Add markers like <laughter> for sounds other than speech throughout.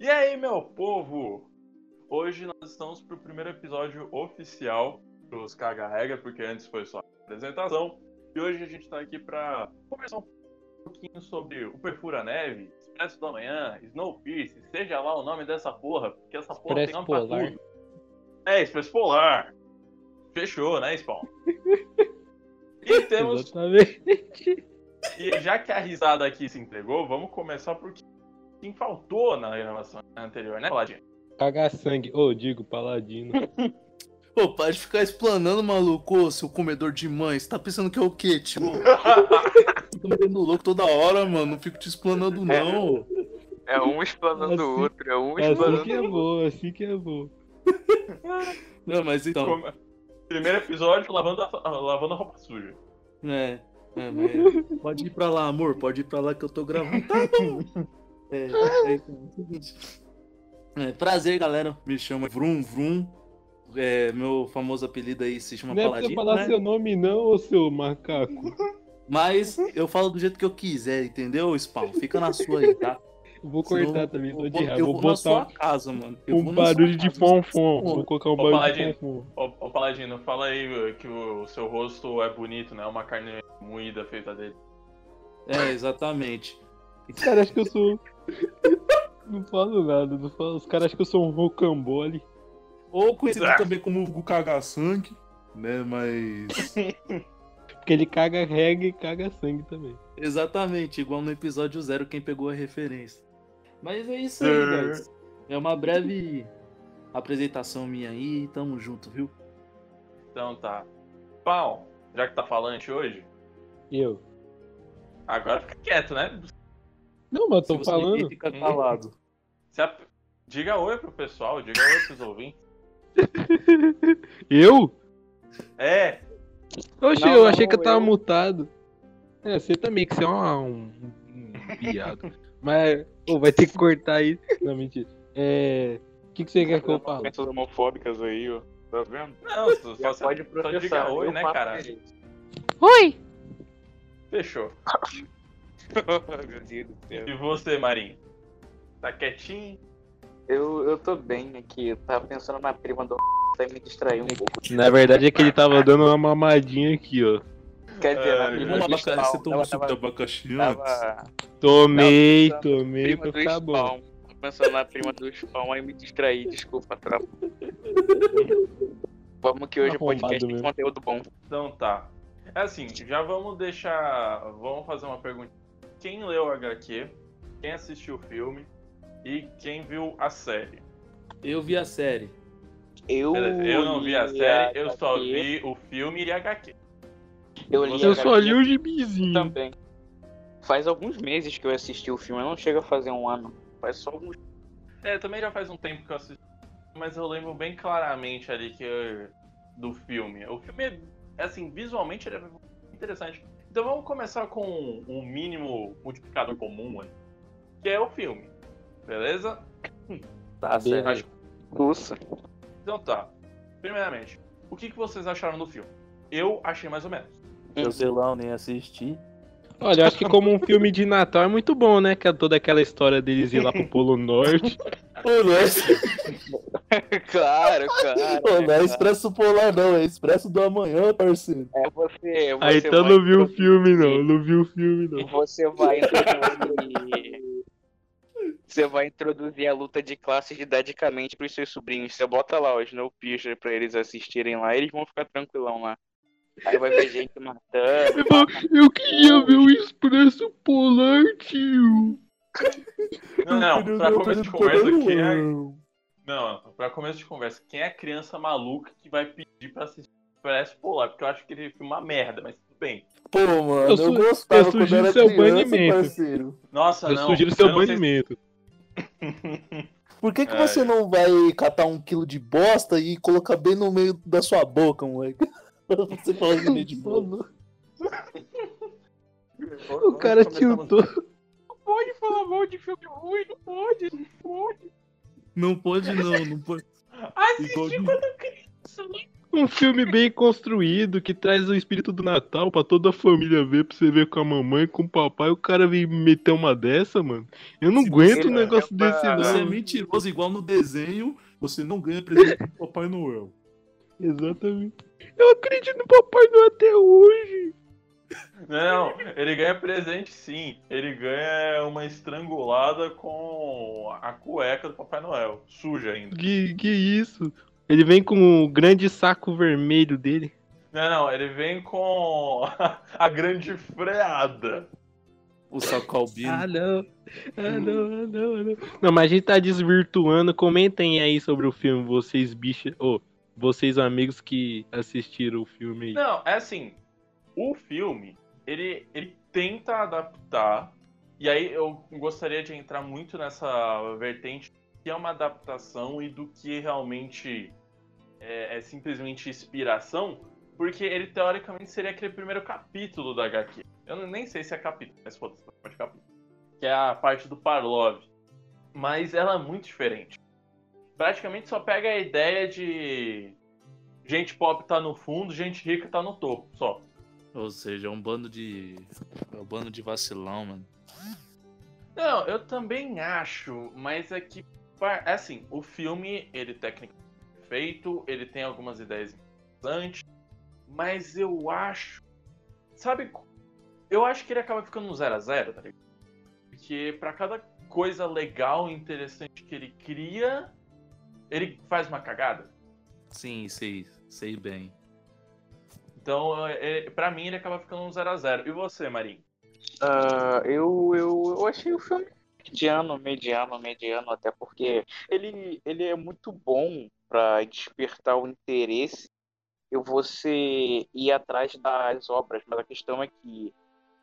E aí, meu povo? Hoje nós estamos pro primeiro episódio oficial dos Caga Regra, porque antes foi só apresentação. E hoje a gente tá aqui pra conversar um pouquinho sobre o Perfura Neve, Expresso da Manhã, Snowpiercer, seja lá o nome dessa porra, porque essa porra Expresso tem nome Polar. pra tudo. É, Expresso Polar. Fechou, né, Spawn? <laughs> E temos Exatamente. E já que a risada aqui se entregou, vamos começar por quem faltou na gravação anterior, né, Paladinho? Cagar sangue. Ô, digo, paladino. <laughs> Pô, para de ficar explanando, maluco, ô, seu comedor de mãe. Você tá pensando que é o quê, tio? <laughs> Tô me dando louco toda hora, mano. Não fico te explanando, não. É um explanando o Assim- outro, é um assim explanando que é bom, assim que é bom. Não, mas então. Como- Primeiro episódio, lavando a, lavando a roupa suja. É, é, mas pode ir pra lá, amor. Pode ir pra lá que eu tô gravando. Tá bom. É, é, é o seguinte. É, prazer, galera. Me chama Vrum Vrum. É, meu famoso apelido aí se chama Não é pra você Paladino, falar né? seu nome não, ô seu macaco. Mas eu falo do jeito que eu quiser, entendeu, Spawn? Fica na sua aí, tá? Eu vou Senão cortar também, eu tô vou- de raiva. Eu Vou vou na sua botar casa, mano. Eu um barulho de fonfon. Vou colocar um Ô, barulho Paladino. de fonfon. Ô, ô Paladino, fala aí que o seu rosto é bonito, né? Uma carne moída feita dele. É, exatamente. Os caras acham que eu sou. <laughs> Não falo nada, não falo. Os caras acham que eu sou um rocambole. Ou conhecido Ah. também como o caga-sangue, né? Mas. <laughs> Porque ele caga regra e caga sangue também. Exatamente, igual no episódio zero, quem pegou a referência. Mas é isso aí, guys. É uma breve apresentação minha aí, tamo junto, viu? Então tá. Pau, já que tá falante hoje, Eu. agora fica quieto, né? Não, mas eu Se tô você falando. fica calado. Se a- Diga oi pro pessoal, diga oi pros ouvintes. <laughs> Eu? É, Não, eu achei que eu tava eu. mutado. É, você também, que você é um, um, um viado. <laughs> Mas, pô, vai ter que cortar isso. Não, mentira. É. O que, que você quer que eu fale? Pensas homofóbicas aí, ó. Tá vendo? não, só, Já só, pode só processar. diga oi, né, cara? Oi! Fechou. <laughs> Meu Deus do céu. E você, Marinho? Tá quietinho? Eu, eu tô bem aqui. Eu tava pensando na prima do vai me distrair um pouco. Na verdade é que ele tava dando uma mamadinha aqui, ó. Quer dizer, na Ai, prima do abacaxi, Spawn. você tomou suco de tava, abacaxi antes? tava Tomei, Não, tomei, prima pra do ficar bom. Spawn. Tô pensando na prima do Spawn, aí me distraí. Desculpa, tropa. Vamos que hoje o podcast tem mesmo. conteúdo bom. Então tá. É assim, já vamos deixar. Vamos fazer uma pergunta. Quem leu o HQ? Quem assistiu o filme? E quem viu a série? Eu vi a série. Eu, eu não vi a série, eu só vi o filme e a HQ. Eu li Eu só li o gibizinho. também. Faz alguns meses que eu assisti o filme, não chega a fazer um ano. Faz só alguns. É, também já faz um tempo que eu assisti, mas eu lembro bem claramente ali que eu- do filme. O filme é, assim, visualmente ele é interessante. Então vamos começar com o mínimo multiplicador comum que é o filme. Beleza? Tá certo. Acho- Nossa. Então tá. Primeiramente, o que, que vocês acharam do filme? Eu achei mais ou menos. Eu sei lá, eu nem assisti. Olha, eu acho que como um filme de Natal é muito bom, né? Que é toda aquela história deles ir lá pro Polo Norte. Ô, não é, Claro, claro. não é Expresso Polar, não. É Expresso do Amanhã, parceiro. É você. você Aí então vai não viu o filme, não. Não viu o filme, não. Você vai <laughs> introduzir. Você vai introduzir a luta de classes didaticamente pros seus sobrinhos. Você bota lá o Snowpiercer pra eles assistirem lá, eles vão ficar tranquilão lá. Aí vai ver gente matando. Eu queria ver o Expresso Polar, tio. Não, não, pra começo de conversa, quem é. Não, pra começo de conversa, quem é a criança maluca que vai pedir pra assistir Expresso Polar? Porque eu acho que ele filme uma merda, mas tudo bem. Pô, mano, Eu su- gostava eu quando era seu criança, banimento. parceiro. Nossa, Eu não. sugiro seu eu não sei se- banimento. Por que, que você não vai catar um quilo de bosta e colocar bem no meio da sua boca, moleque? <laughs> Pra você falar de meio de boa. O cara tiltou. Pode falar mal de filme ruim, não pode, não pode. Não pode não, não pode. Assisti quando criança, né? Um filme bem construído que traz o espírito do Natal pra toda a família ver, pra você ver com a mamãe, com o papai. O cara vem meter uma dessa, mano. Eu não Se aguento um negócio leva- desse, Você é não. mentiroso, igual no desenho, você não ganha presente do Papai Noel. <laughs> Exatamente. Eu acredito no Papai Noel até hoje. Não, ele ganha presente sim. Ele ganha uma estrangulada com a cueca do Papai Noel. Suja ainda. Que, que isso? Ele vem com o grande saco vermelho dele. Não, não, ele vem com <laughs> a grande freada. O Sacalbino. Ah, não. Ah, não, ah, não, ah, não. Não, mas a gente tá desvirtuando. Comentem aí sobre o filme, vocês bichos. Ô, vocês amigos que assistiram o filme aí. Não, é assim. O filme, ele, ele tenta adaptar. E aí eu gostaria de entrar muito nessa vertente que é uma adaptação e do que realmente é, é simplesmente inspiração. Porque ele teoricamente seria aquele primeiro capítulo da HQ. Eu nem sei se é capítulo, mas foda-se, pode capítulo. Que é a parte do Parlov. Mas ela é muito diferente. Praticamente só pega a ideia de gente pobre tá no fundo, gente rica tá no topo, só. Ou seja, é um bando de. É um bando de vacilão, mano. Não, eu também acho, mas é que, pa- assim, o filme, ele tecnicamente é feito, ele tem algumas ideias interessantes, mas eu acho, sabe, eu acho que ele acaba ficando no 0 a 0 tá ligado? Porque pra cada coisa legal e interessante que ele cria, ele faz uma cagada. Sim, sei, sei bem. Então, é, é, pra mim, ele acaba ficando no 0 a 0 E você, Marinho? Ah, eu, eu, eu achei o filme mediano, mediano, mediano, até porque ele, ele é muito bom para despertar o interesse e você ir atrás das obras, mas a questão é que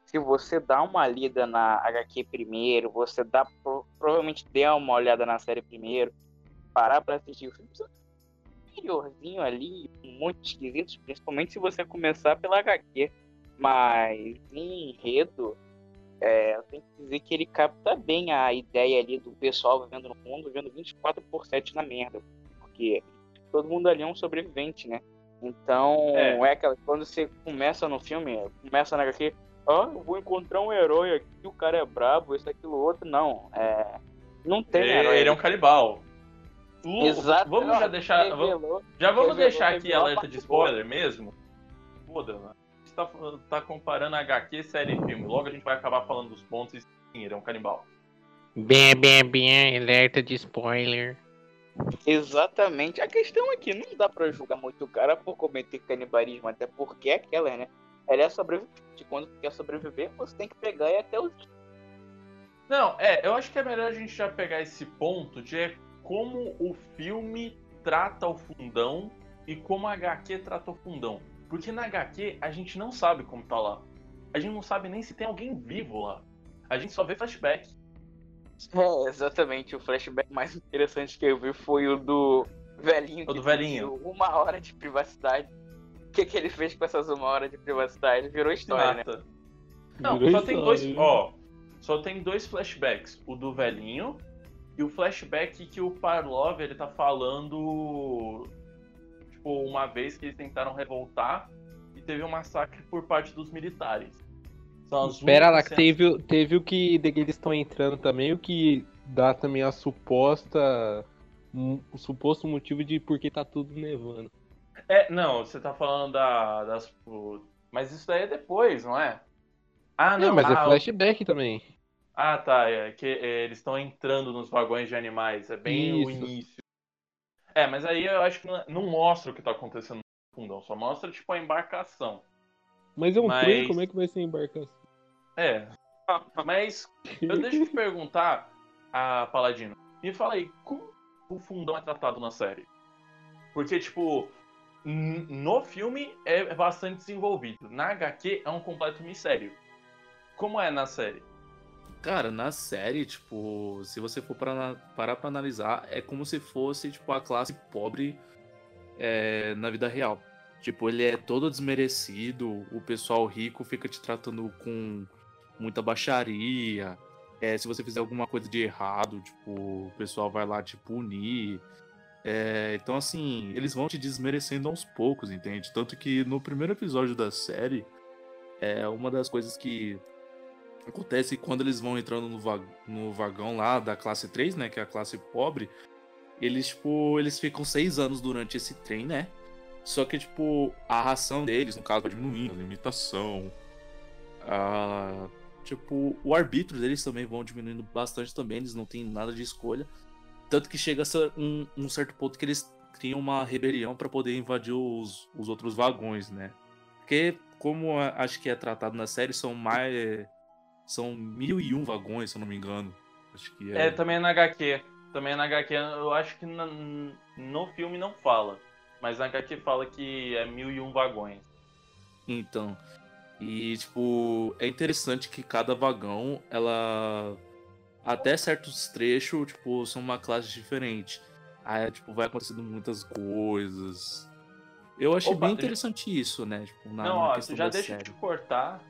se você dá uma lida na HQ primeiro, você dá pro- provavelmente der uma olhada na série primeiro, parar para assistir o filme, interiorzinho ali, muito esquisito, principalmente se você começar pela HQ. Mas em enredo, é, eu tenho que dizer que ele capta bem a ideia ali do pessoal vivendo no mundo, vivendo 24 por 7 na merda. Porque todo mundo ali é um sobrevivente, né? Então, É. é, aquela. Quando você começa no filme, começa na HQ, ó, eu vou encontrar um herói aqui, o cara é brabo, isso, aquilo, outro. Não, é. Não tem Ele, herói. ele é um canibal. Exato. Vamos já deixar. vamos- revelou- Já vamos Revelou- deixar aqui revelou alerta parte de spoiler mesmo? Foda, mano. Tá, tá comparando HQ, série e filme. Logo a gente vai acabar falando dos pontos e sim, ele é um canibal. Bem, bem, bem, alerta de spoiler. Exatamente. A questão é que não dá pra julgar muito o cara por cometer canibalismo, até porque é aquela, né? Ela é sobrevivente. Quando tu quer sobreviver, você tem que pegar e até o. Não, é, eu acho que é melhor a gente já pegar esse ponto de é como o filme trata o fundão e como a HQ trata o fundão. Porque na HQ a gente não sabe como tá lá. A gente não sabe nem se tem alguém vivo lá. A gente só vê flashback. É, exatamente. O flashback mais interessante que eu vi foi o do velhinho. O do velhinho. Uma hora de privacidade. O que, que ele fez com essas uma hora de privacidade? Virou história, né? Nata. Não, Virou só tem dois. história, Ó, só tem dois flashbacks. O do velhinho e o flashback que o Parlov ele tá falando. Tipo, uma vez que eles tentaram revoltar e teve um massacre por parte dos militares. Espera lá, que teve, o- teve o que eles estão entrando também, o que dá também a suposta. um- o suposto motivo de por que tá tudo nevando. É, não, você tá falando da, das. o- Mas isso daí é depois, não é? Ah, não, Não, mas ah, é flashback também. Ah, tá. É que é, eles estão entrando nos vagões de animais. É bem o Isso. início. É, mas aí eu acho que não, não mostra o que tá acontecendo no fundão. Só mostra, tipo, a embarcação. Mas é um Mas- trem, como é que vai ser a embarcação? É. Mas eu <laughs> deixo te perguntar, a Paladino. Me fala aí, como o fundão é tratado na série? Porque, tipo, no filme é bastante desenvolvido. Na HQ é um completo mistério. Como é na série? Cara, na série, tipo, se você for para parar pra analisar, é como se fosse, tipo, a classe pobre é, na vida real. Tipo, ele é todo desmerecido, o pessoal rico fica te tratando com muita baixaria, É, se você fizer alguma coisa de errado, tipo, o pessoal vai lá te punir. É, então, assim, eles vão te desmerecendo aos poucos, entende? Tanto que no primeiro episódio da série, é uma das coisas que acontece quando eles vão entrando no, va no vagão lá da classe 3, né? Que é a classe pobre. Eles, tipo, eles ficam seis anos durante esse trem, né? Só que, tipo, a ração deles, no caso, vai diminuindo, a limitação. A, tipo, o arbítrio deles também vão diminuindo bastante também, eles não têm nada de escolha. Tanto que chega a um, um certo ponto que eles criam uma rebelião para poder invadir os, os outros vagões, né? Porque, como acho que é tratado na série, são mais. São mil e um vagões, se eu não me engano. Acho que é. É, também é na HQ. Também é na HQ. Eu acho que na, no filme não fala. Mas na HQ fala que é mil e um vagões. Então. E, tipo, é interessante que cada vagão, ela. Até certos trechos, tipo, são uma classe diferente. Aí, tipo, vai acontecendo muitas coisas. Eu achei Opa, bem interessante isso, né? Tipo, na, Não, na ó, já deixa eu te cortar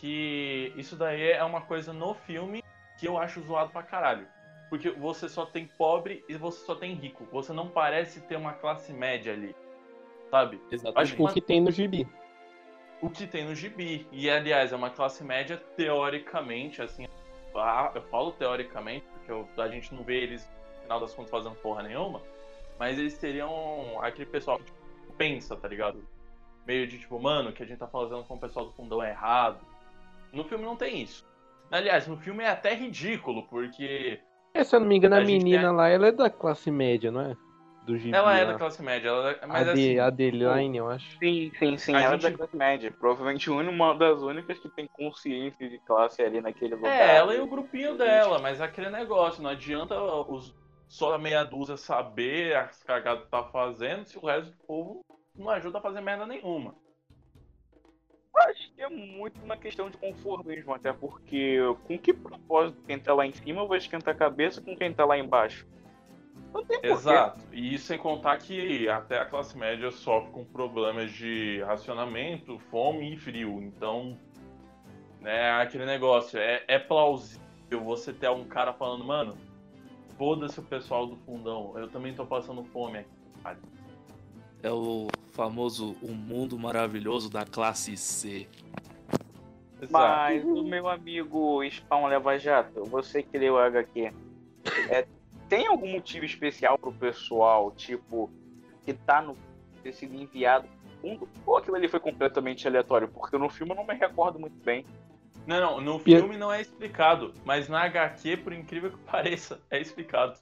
que isso daí é uma coisa no filme que eu acho zoado pra caralho. Porque você só tem pobre e você só tem rico. Você não parece ter uma classe média ali. Sabe? Exatamente. Acho que o que tem no gibi. O que tem no gibi. E, aliás, é uma classe média teoricamente, assim. Eu falo teoricamente, porque eu, a gente não vê eles, no final das contas, fazendo porra nenhuma. Mas eles seriam aquele pessoal que tipo, pensa, tá ligado? Meio de tipo, mano, que a gente tá fazendo com o pessoal do fundão é errado. No filme não tem isso. Aliás, no filme é até ridículo, porque é, se eu não me engano, a, a menina tem... lá, ela é da classe média, não é? Do gibi, ela é lá. da classe média, ela é... mas a, assim, de, a Adeline, eu acho. Sim, sim, sim, a ela gente... é da classe média. Provavelmente uma das únicas que tem consciência de classe ali naquele lugar. É, ela e o grupinho dela, mas aquele negócio, não adianta os só a meia dúzia saber as cagadas que tá fazendo se o resto do povo não ajuda a fazer merda nenhuma. Acho que é muito uma questão de conformismo, até porque com que propósito quem tá lá em cima vai esquentar a cabeça com quem tá lá embaixo? Exato. E isso sem contar que até a classe média sofre com problemas de racionamento, fome e frio. Então, né, aquele negócio, é, é plausível você ter um cara falando, mano, foda-se o pessoal do fundão, eu também tô passando fome aqui. É o famoso O Mundo Maravilhoso da classe C. Mas o meu amigo Spawn Leva Jato, você que leu o HQ, é, tem algum motivo especial pro pessoal, tipo, que tá no ter sido enviado fundo, ou aquilo ali foi completamente aleatório? Porque no filme eu não me recordo muito bem. Não, não, no filme não é explicado, mas na HQ, por incrível que <laughs> pareça, é explicado.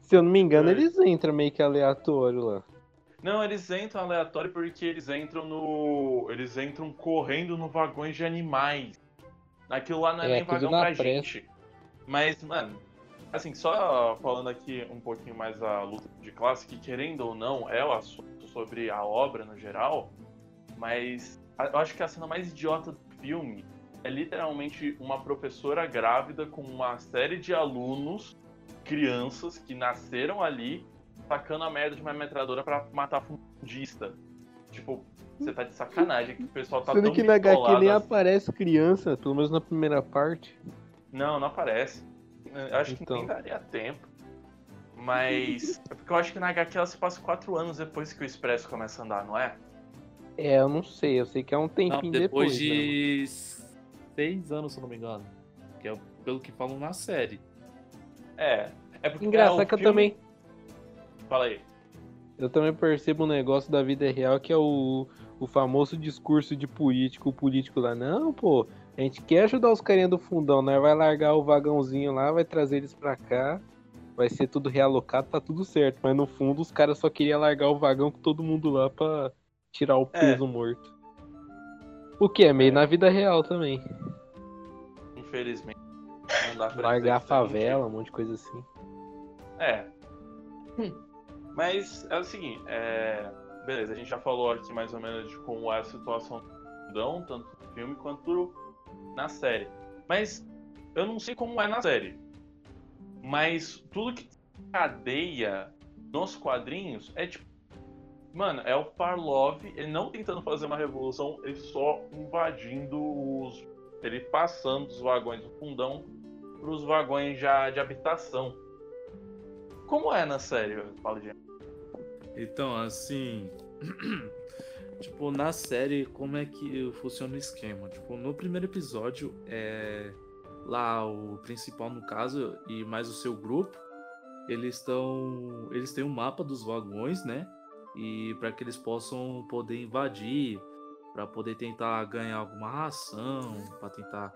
Se eu não me engano, é. eles entram meio que aleatório lá. Não, eles entram aleatório porque eles entram no. Eles entram correndo no vagões de animais. Aquilo lá não é, é nem vagão pra pressa. gente. Mas, mano, assim, só falando aqui um pouquinho mais a luta de classe, que querendo ou não, é o assunto sobre a obra no geral, mas eu acho que a cena mais idiota do filme é literalmente uma professora grávida com uma série de alunos crianças que nasceram ali tacando a merda de uma metralhadora para matar fundista. Tipo, você tá de sacanagem que o pessoal tá Sendo tão que na HQ nem aparece criança, pelo menos na primeira parte. Não, não aparece. Eu acho então. que nem daria tempo. Mas. <laughs> É porque eu acho que na HQ ela se passa quatro anos depois que o Expresso começa a andar, não é? É, eu não sei, eu sei que é um tempinho não, depois. Depois de né? seis anos, se eu não me engano. Que é pelo que falam na série. É. É porque Engraçado é, que filme... eu também. Fala aí. Eu também percebo um negócio da vida real que é o, o famoso discurso de político, o político lá, não, pô, a gente quer ajudar os carinha do fundão, né? Vai largar o vagãozinho lá, vai trazer eles pra cá, vai ser tudo realocado, tá tudo certo. Mas no fundo os caras só queriam largar o vagão com todo mundo lá pra tirar o é. peso é. morto. O que é meio é. na vida real também. Infelizmente. Não dá pra Largar a favela, um monte de coisa assim. É. Hum. Mas é o seguinte, é... beleza, a gente já falou aqui mais ou menos de como é a situação do Dão, tanto no filme quanto na série. Mas eu não sei como é na série. Mas tudo que cadeia nos quadrinhos é tipo. Mano, é o Parlov, ele não tentando fazer uma revolução, ele só invadindo os ele passando dos vagões do fundão para os vagões já de habitação. Como é na série, Paulo Então, assim. <clears throat> tipo, na série, como é que funciona o esquema? Tipo, no primeiro episódio, é. Lá, o principal, no caso, e mais o seu grupo, eles estão. Eles têm um mapa dos vagões, né? E para que eles possam poder invadir, para poder tentar ganhar alguma ração, para tentar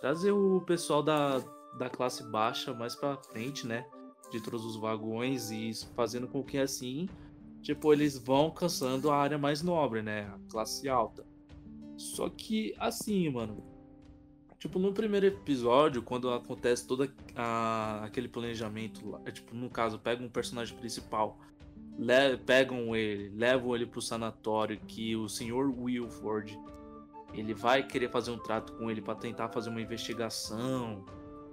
trazer o pessoal da, da classe baixa mais para frente, né? De todos os vagões e fazendo com que assim tipo, eles vão caçando a área mais nobre, né? A classe alta. Só que, assim, mano. Tipo, no primeiro episódio, quando acontece todo aquele planejamento, lá, é, tipo, no caso, pega um personagem principal, le, pegam ele, levam ele pro sanatório, que o senhor Wilford, ele vai querer fazer um trato com ele para tentar fazer uma investigação,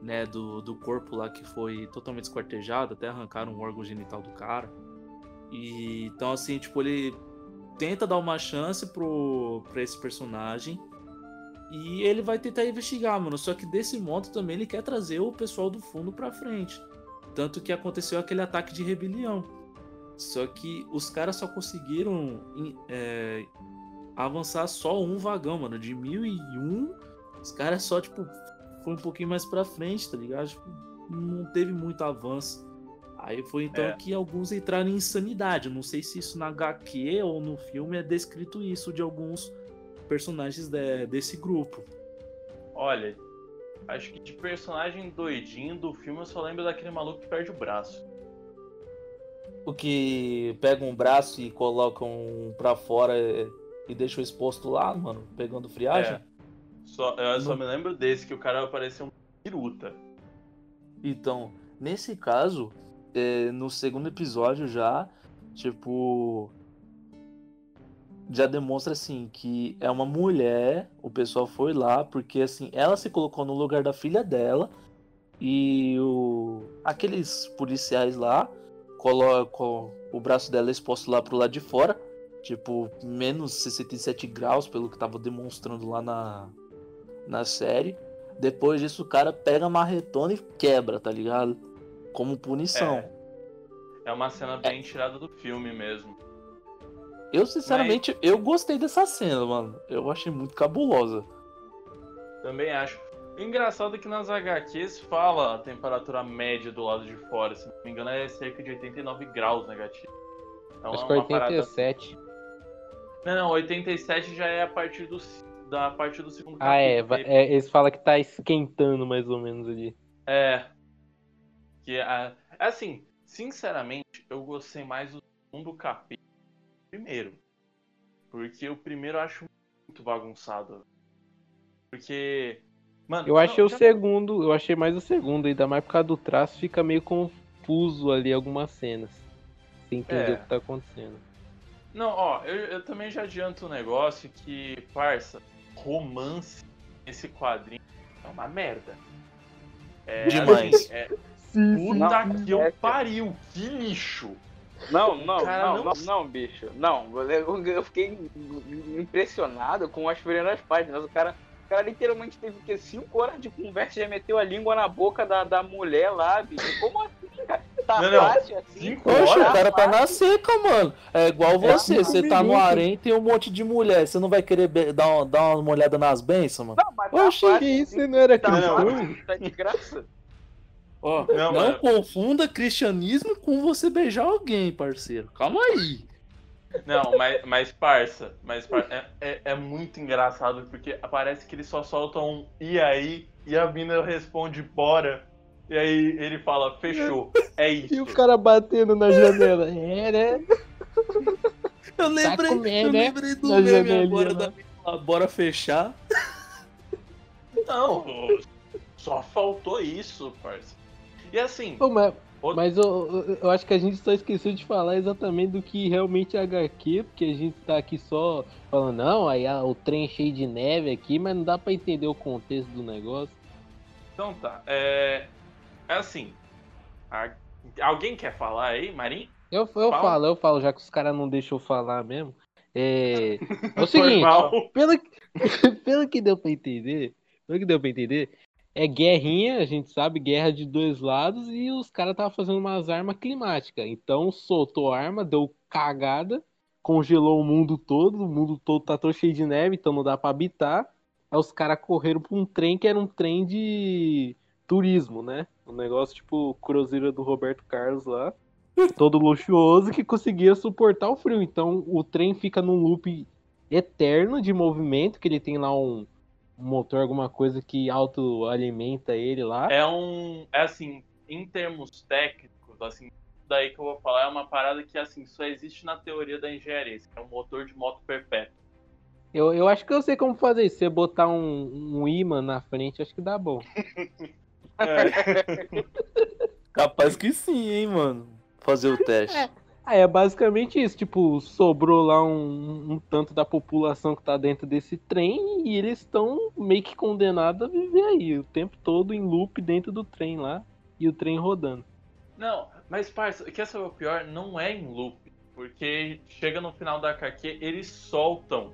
né, do, do corpo lá que foi totalmente esquartejado, até arrancaram um órgão genital do cara. E então assim, tipo, ele tenta dar uma chance pro para esse personagem e ele vai tentar investigar, mano. Só que desse modo também ele quer trazer o pessoal do fundo para frente. Tanto que aconteceu aquele ataque de rebelião. Só que os caras só conseguiram é, avançar só um vagão, mano. De 1001, os caras só, tipo, foi um pouquinho mais pra frente, tá ligado? Tipo, não teve muito avanço. Aí foi então é. que alguns entraram em insanidade. não sei se isso na HQ ou no filme é descrito isso de alguns personagens de, desse grupo. Olha, acho que de personagem doidinho do filme eu só lembro daquele maluco que perde o braço. O que pega um braço e coloca um pra fora e deixa exposto lá, mano, pegando friagem? É. Só, eu só me lembro desse, que o cara apareceu um piruta. Então, nesse caso, é, no segundo episódio já, tipo. Já demonstra assim que é uma mulher, o pessoal foi lá, porque assim, ela se colocou no lugar da filha dela e o, aqueles policiais lá colocam o braço dela exposto lá pro lado de fora, tipo, menos 67 graus, pelo que tava demonstrando lá na, na série. Depois disso, o cara pega a marretona e quebra, tá ligado? como punição. É, é uma cena bem é. tirada do filme mesmo. Eu, sinceramente, Mas... eu gostei dessa cena, mano. Eu achei muito cabulosa. Também acho. O engraçado é que nas HQs fala a temperatura média do lado de fora. Se não me engano, é cerca de 89 graus negativo. Então, acho que 87. Parada... Não, não, 87 já é a partir do, da parte do segundo ah, capítulo. Ah, é, é. Eles falam que tá esquentando mais ou menos ali. É, que é assim, sinceramente, eu gostei mais do segundo capítulo primeiro. Porque o primeiro eu acho muito bagunçado. Porque. Mano, eu achei não, o já... segundo, eu achei mais o segundo, ainda mais por causa do traço, fica meio confuso ali algumas cenas. Sem entender é. o que tá acontecendo. Não, ó, eu, eu também já adianto um negócio que, parça, romance nesse quadrinho é uma merda. É, Demais. Assim, é, Puta não, que eu é pariu, que lixo. Não, não, não, não, não, não, bicho. Não, eu fiquei impressionado com as primeiras páginas. O cara, cara literalmente teve que 5 horas de conversa e já meteu a língua na boca da, da mulher lá, bicho. Como assim, cara? Tá não, fácil assim? Poxa, o cara tá na seca, mano. É igual você, é você tá no harém tem um monte de mulher. Você não vai querer dar, uma, dar uma olhada nas bênçãos, mano? Não, mas tá Oxe, que isso não era tá, cristão? Tá de graça. Ó, não, não confunda cristianismo com você beijar alguém, parceiro. Calma aí. Não, mas, mas parça, mas parça, é, é, é, muito engraçado porque parece que eles só soltam um e aí e a mina responde bora. E aí ele fala, fechou, é isso. <laughs> E o cara batendo na janela. É, né? Eu lembrei, tá comendo, eu né? lembrei do na meme agora da mina bora fechar. Não, só faltou isso, parça. E assim. Pô, mas. Mas eu, eu acho que a gente só esqueceu de falar exatamente do que realmente é HQ, porque a gente tá aqui só falando, não, aí o trem cheio de neve aqui, mas não dá para entender o contexto do negócio. Então tá. É, é assim. A... Alguém quer falar aí, Marim? Eu, eu falo, eu falo, já que os caras não deixam eu falar mesmo. É, <laughs> é o seguinte, pelo, <laughs> pelo que deu pra entender, Pelo que deu pra entender, é guerrinha, a gente sabe, guerra de dois lados, e os caras estavam fazendo umas armas climáticas. Então soltou arma, deu cagada, congelou o mundo todo, o mundo todo tá todo cheio de neve, então não dá pra habitar. Aí os caras correram pra um trem que era um trem de turismo, né? Um negócio tipo cruzeiro do Roberto Carlos lá. Todo luxuoso que conseguia suportar o frio. Então o trem fica num loop eterno de movimento, que ele tem lá um motor, alguma coisa que autoalimenta ele lá. É um. É assim, em termos técnicos, assim, daí que eu vou falar é uma parada que assim só existe na teoria da engenharia, que é um motor de moto perpétuo. Eu, eu acho que eu sei como fazer isso. Se você botar um, um imã na frente, acho que dá bom. É. <laughs> Capaz que sim, hein, mano. Fazer o teste. Ah, é basicamente isso. Tipo, sobrou lá um, um tanto da população que tá dentro desse trem e eles estão meio que condenados a viver aí o tempo todo em loop dentro do trem lá e o trem rodando. Não, mas parça, quer saber o pior? Não é em loop. Porque chega no final da HQ, eles soltam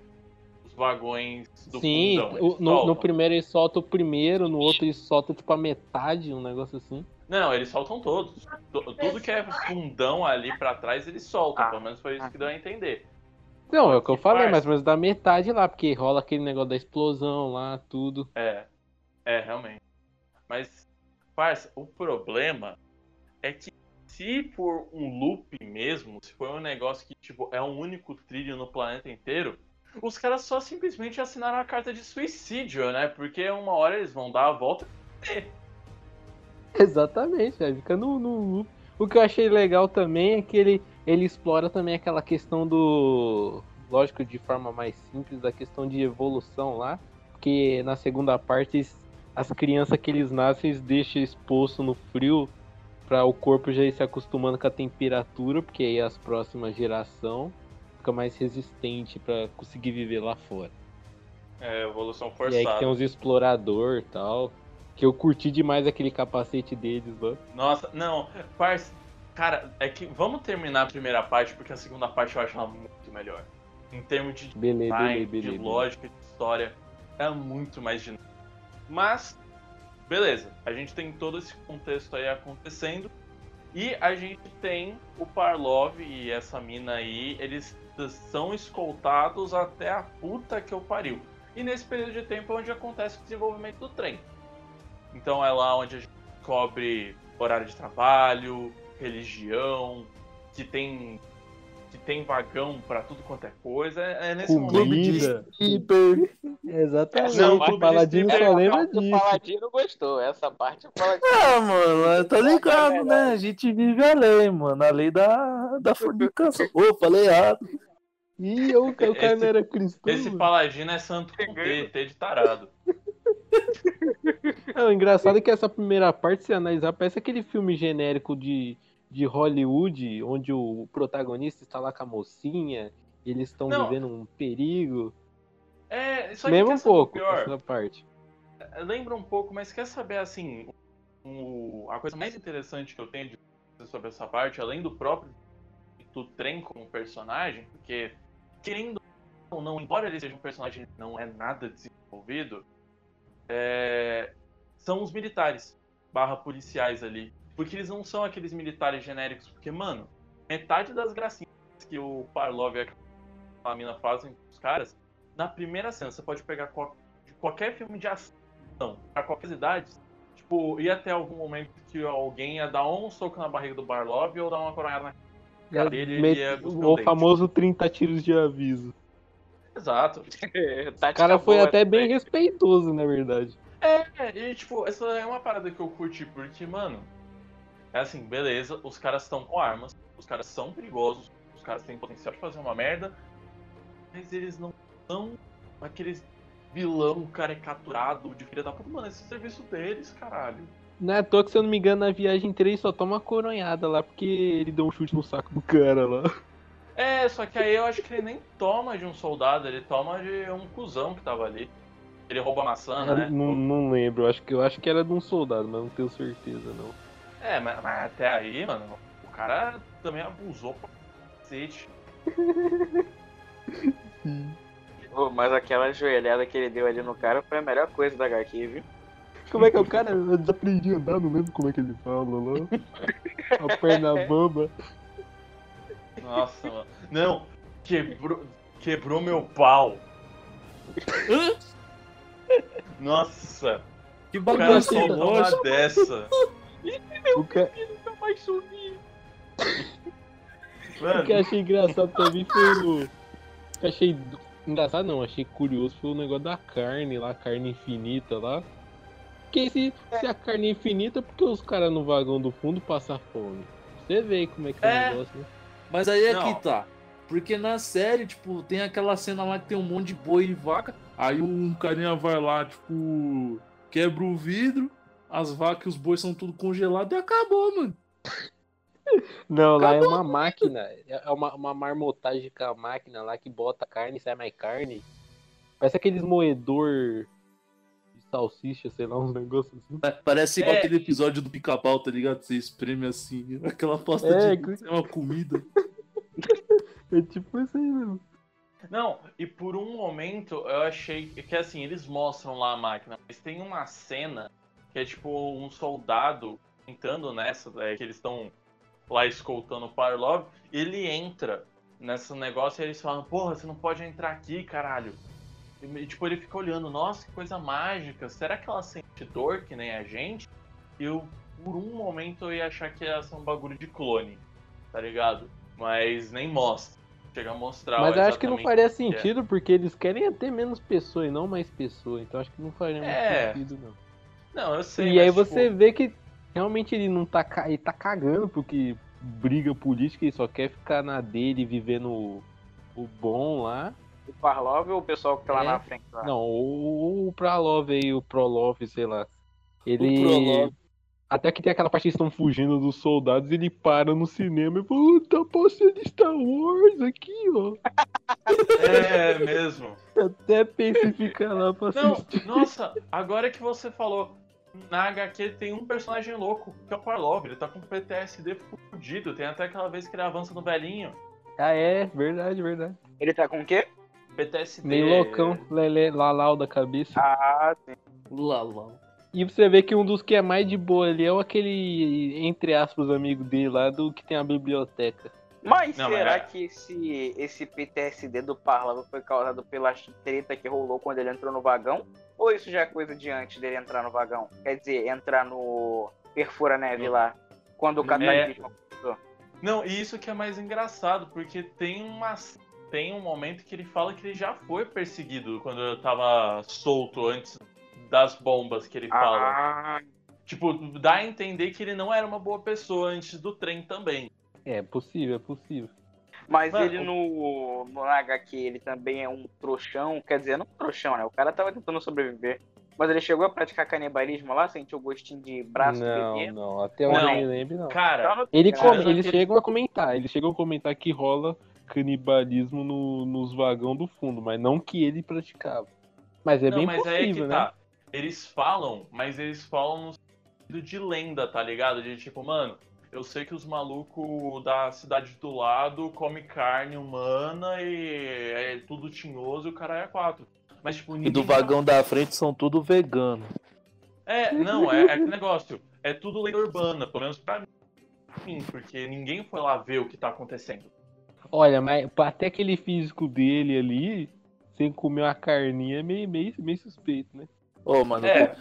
os vagões do Sim, fundão. eles o- no, no soltam. primeiro ele solta o primeiro, no outro ele solta tipo a metade, um negócio assim. Não, eles soltam todos. Tu- Tudo que é fundão ali pra trás, eles soltam. Ah. Pelo menos foi isso que deu a entender. Não, é o que eu falei, mais ou menos da metade lá, porque rola aquele negócio da explosão lá, tudo. É, é, realmente. Mas, parça, o problema é que se for um loop mesmo, se for um negócio que, tipo, é um único trilho no planeta inteiro, os caras só simplesmente assinaram a carta de suicídio, né? Porque uma hora eles vão dar a volta. <laughs> Exatamente, aí fica no, no loop. O que eu achei legal também é que ele, ele explora também aquela questão do. Lógico, de forma mais simples, da questão de evolução lá. Porque na segunda parte, as crianças que eles nascem, eles deixam exposto no frio para o corpo já ir se acostumando com a temperatura, porque aí as próximas geração fica mais resistente para conseguir viver lá fora. É, evolução E aí forçada. que tem uns explorador e tal. Que eu curti demais aquele capacete deles lá. Nossa, não, parça, cara, é que vamos terminar a primeira parte, porque a segunda parte eu acho ela muito melhor. Em termos de Beleza, design, beleza, beleza. de lógica, de história, é muito mais dinâmico. Mas, beleza, a gente tem todo esse contexto aí acontecendo. E a gente tem o Parlov e essa mina aí, eles são escoltados até a puta que eu pariu. E nesse período de tempo é onde acontece o desenvolvimento do trem. Então é lá onde a gente descobre horário de trabalho, religião, que tem que tem vagão pra tudo quanto é coisa. É, é nesse Comida. momento. Hiper. Exatamente, Não, o Clube Paladino de só Stripper- lembra O disso. Paladino gostou. Essa parte o Paladino. Ah, mano, tá ligado, né? A gente vive a lei, mano. A lei da, da fornicação. Ô, falei errado. Ih, o, o cara Esse- era cristão. Esse paladino é santo com T, T de tarado. <laughs> Não, o engraçado é que essa primeira parte, se analisar, parece aquele filme genérico de, de Hollywood, onde o protagonista está lá com a mocinha, e eles estão vivendo um perigo. É, só que Lembra um pouco pior? essa parte. lembra um pouco, mas quer saber assim, o- a coisa mais interessante que eu tenho de sobre essa parte, além do próprio do trem como personagem, porque querendo ou não, embora ele seja um personagem que não é nada desenvolvido, é, são os militares barra policiais ali. Porque eles não são aqueles militares genéricos, porque, mano, metade das gracinhas que o Parlov e a mina fazem com os caras, na primeira cena, você pode pegar qualquer filme de ação pra qualquer idade, tipo, ia ter algum momento que alguém ia dar um soco na barriga do Barlov ou dar uma coronhada na cara dele e ele ia o o famoso 30 tiros de aviso. Exato. <laughs> O cara foi até bem respeitoso, na verdade. É, e tipo, essa é uma parada que eu curti, porque, mano, é assim, beleza, os caras estão com armas, os caras são perigosos, os caras têm potencial de fazer uma merda, mas eles não são aqueles vilão caricaturado de filha da puta. Mano, esse é o serviço deles, caralho. Não é à toa que, se eu não me engano, na viagem 3 só toma coronhada lá, porque ele deu um chute no saco do cara lá. É, só que aí eu acho que ele nem toma de um soldado, ele toma de um cuzão que tava ali. Ele rouba maçã, né? não, não lembro, eu acho que, eu acho que era de um soldado, mas não tenho certeza, não. É, mas, mas até aí, mano, o cara também abusou pra cacete. Ô, mas aquela joelhada que ele deu ali no cara foi a melhor coisa da HQ, viu? Como é que é o cara? Eu desaprendi a andar, não lembro como é que ele fala lá. <laughs> A perna bamba. Nossa, mano. Não, quebrou, quebrou meu pau. Nossa, Que o cara bagunça soltou lógica. uma dessa. O que, Nunca mais subi. o que eu achei engraçado também foi o. o que eu achei. Engraçado não, achei curioso foi o negócio da carne lá, carne infinita lá. Porque se, se a carne é infinita, por que os caras no vagão do fundo passam fome? Você vê como é que é, É. o negócio, né? Mas aí é Não. que tá. Porque na série, tipo, tem aquela cena lá que tem um monte de boi e vaca. Aí um carinha vai lá, tipo, quebra o vidro, as vacas e os bois são tudo congelados e acabou, mano. Não, lá é uma máquina. É é uma, uma marmotagem com a máquina lá que bota carne e sai mais carne. Parece aqueles moedor salsicha, sei lá, uns negócios assim. Pa- Parece igual É. aquele episódio do pica-pau, tá ligado? Você espreme assim, <laughs> aquela pasta É, de que- é uma comida. <laughs> É tipo isso aí mesmo. Não, e por um momento eu achei que assim, eles mostram lá a máquina, mas tem uma cena que é tipo um soldado entrando nessa, é, que eles estão lá escoltando o Parlov, ele entra nesse negócio e eles falam, porra, você não pode entrar aqui, caralho. E tipo, ele fica olhando, nossa, que coisa mágica, será que ela sente dor que nem a gente? Eu, por um momento, eu ia achar que ia ser um bagulho de clone, tá ligado? Mas nem mostra. Chega a mostrar Mas eu acho que não faria é. sentido, porque eles querem é ter menos pessoas e não mais pessoas. Então acho que não faria muito É, sentido, não. Não, eu sei. e aí tipo, você vê que realmente ele não tá, ele tá cagando porque briga política e só quer ficar na dele, vivendo o, o bom lá. O Parlov ou o pessoal que tá lá É. na frente? Lá? Não, o, o Pralov aí, o Prolov, sei lá. Ele. Prolov. Até que tem aquela parte que eles estão fugindo dos soldados, ele para no cinema e fala, "Oh, tá passando Star Wars aqui, ó. <laughs> É mesmo. Até pensa em ficar lá pra Não, assistir. nossa, agora que você falou, na HQ tem um personagem louco, que é o Parlov, ele tá com PTSD fudido, tem até aquela vez que ele avança no velhinho. Ah, é, verdade, verdade. Ele tá com o quê? PTSD. Meio loucão, lelé, lalau da cabeça. Ah, sim. Lá. E você vê que um dos que é mais de boa ali é o aquele, entre aspas, amigo dele lá, do que tem a biblioteca. Mas Não, será mas é- que esse, esse PTSD do Parlava foi causado pela treta que rolou quando ele entrou no vagão? Ou isso já é coisa de antes dele entrar no vagão? Quer dizer, entrar no Perfura Neve No- lá. Quando o cataclismo. Não, e isso que é mais engraçado, porque tem uma. Tem um momento que ele fala que ele já foi perseguido quando eu tava solto antes das bombas que ele fala. Ah, Tipo, dá a entender que ele não era uma boa pessoa antes do trem também. É possível, é possível. mas Mano, ele no, no HQ, ele também é um trouxão. Quer dizer, não um trouxão, né? O cara tava tentando sobreviver. Mas ele chegou a praticar canibalismo lá, sentiu gostinho de braço não, bebê. não, até onde Não. eu me lembro, não. Cara, Ele Cara, come- eles aquele- chegam a comentar, eles chegam a comentar que rola canibalismo no- nos vagão do fundo, mas não que ele praticava. Mas é não, bem mas aí é que possível, né? tá. Eles falam, mas eles falam no sentido de lenda, tá ligado? De tipo, mano, eu sei que os malucos da cidade do lado comem carne humana e é tudo tinhoso e o cara é quatro. Mas, tipo, E do vagão da frente são tudo vegano. É, não, é, é que negócio. É tudo lenda urbana, pelo menos pra mim, porque ninguém foi lá ver o que tá acontecendo. Olha, mas até aquele físico dele ali, sem comer uma carninha, é meio, meio, meio suspeito, né? Ô, mano, É,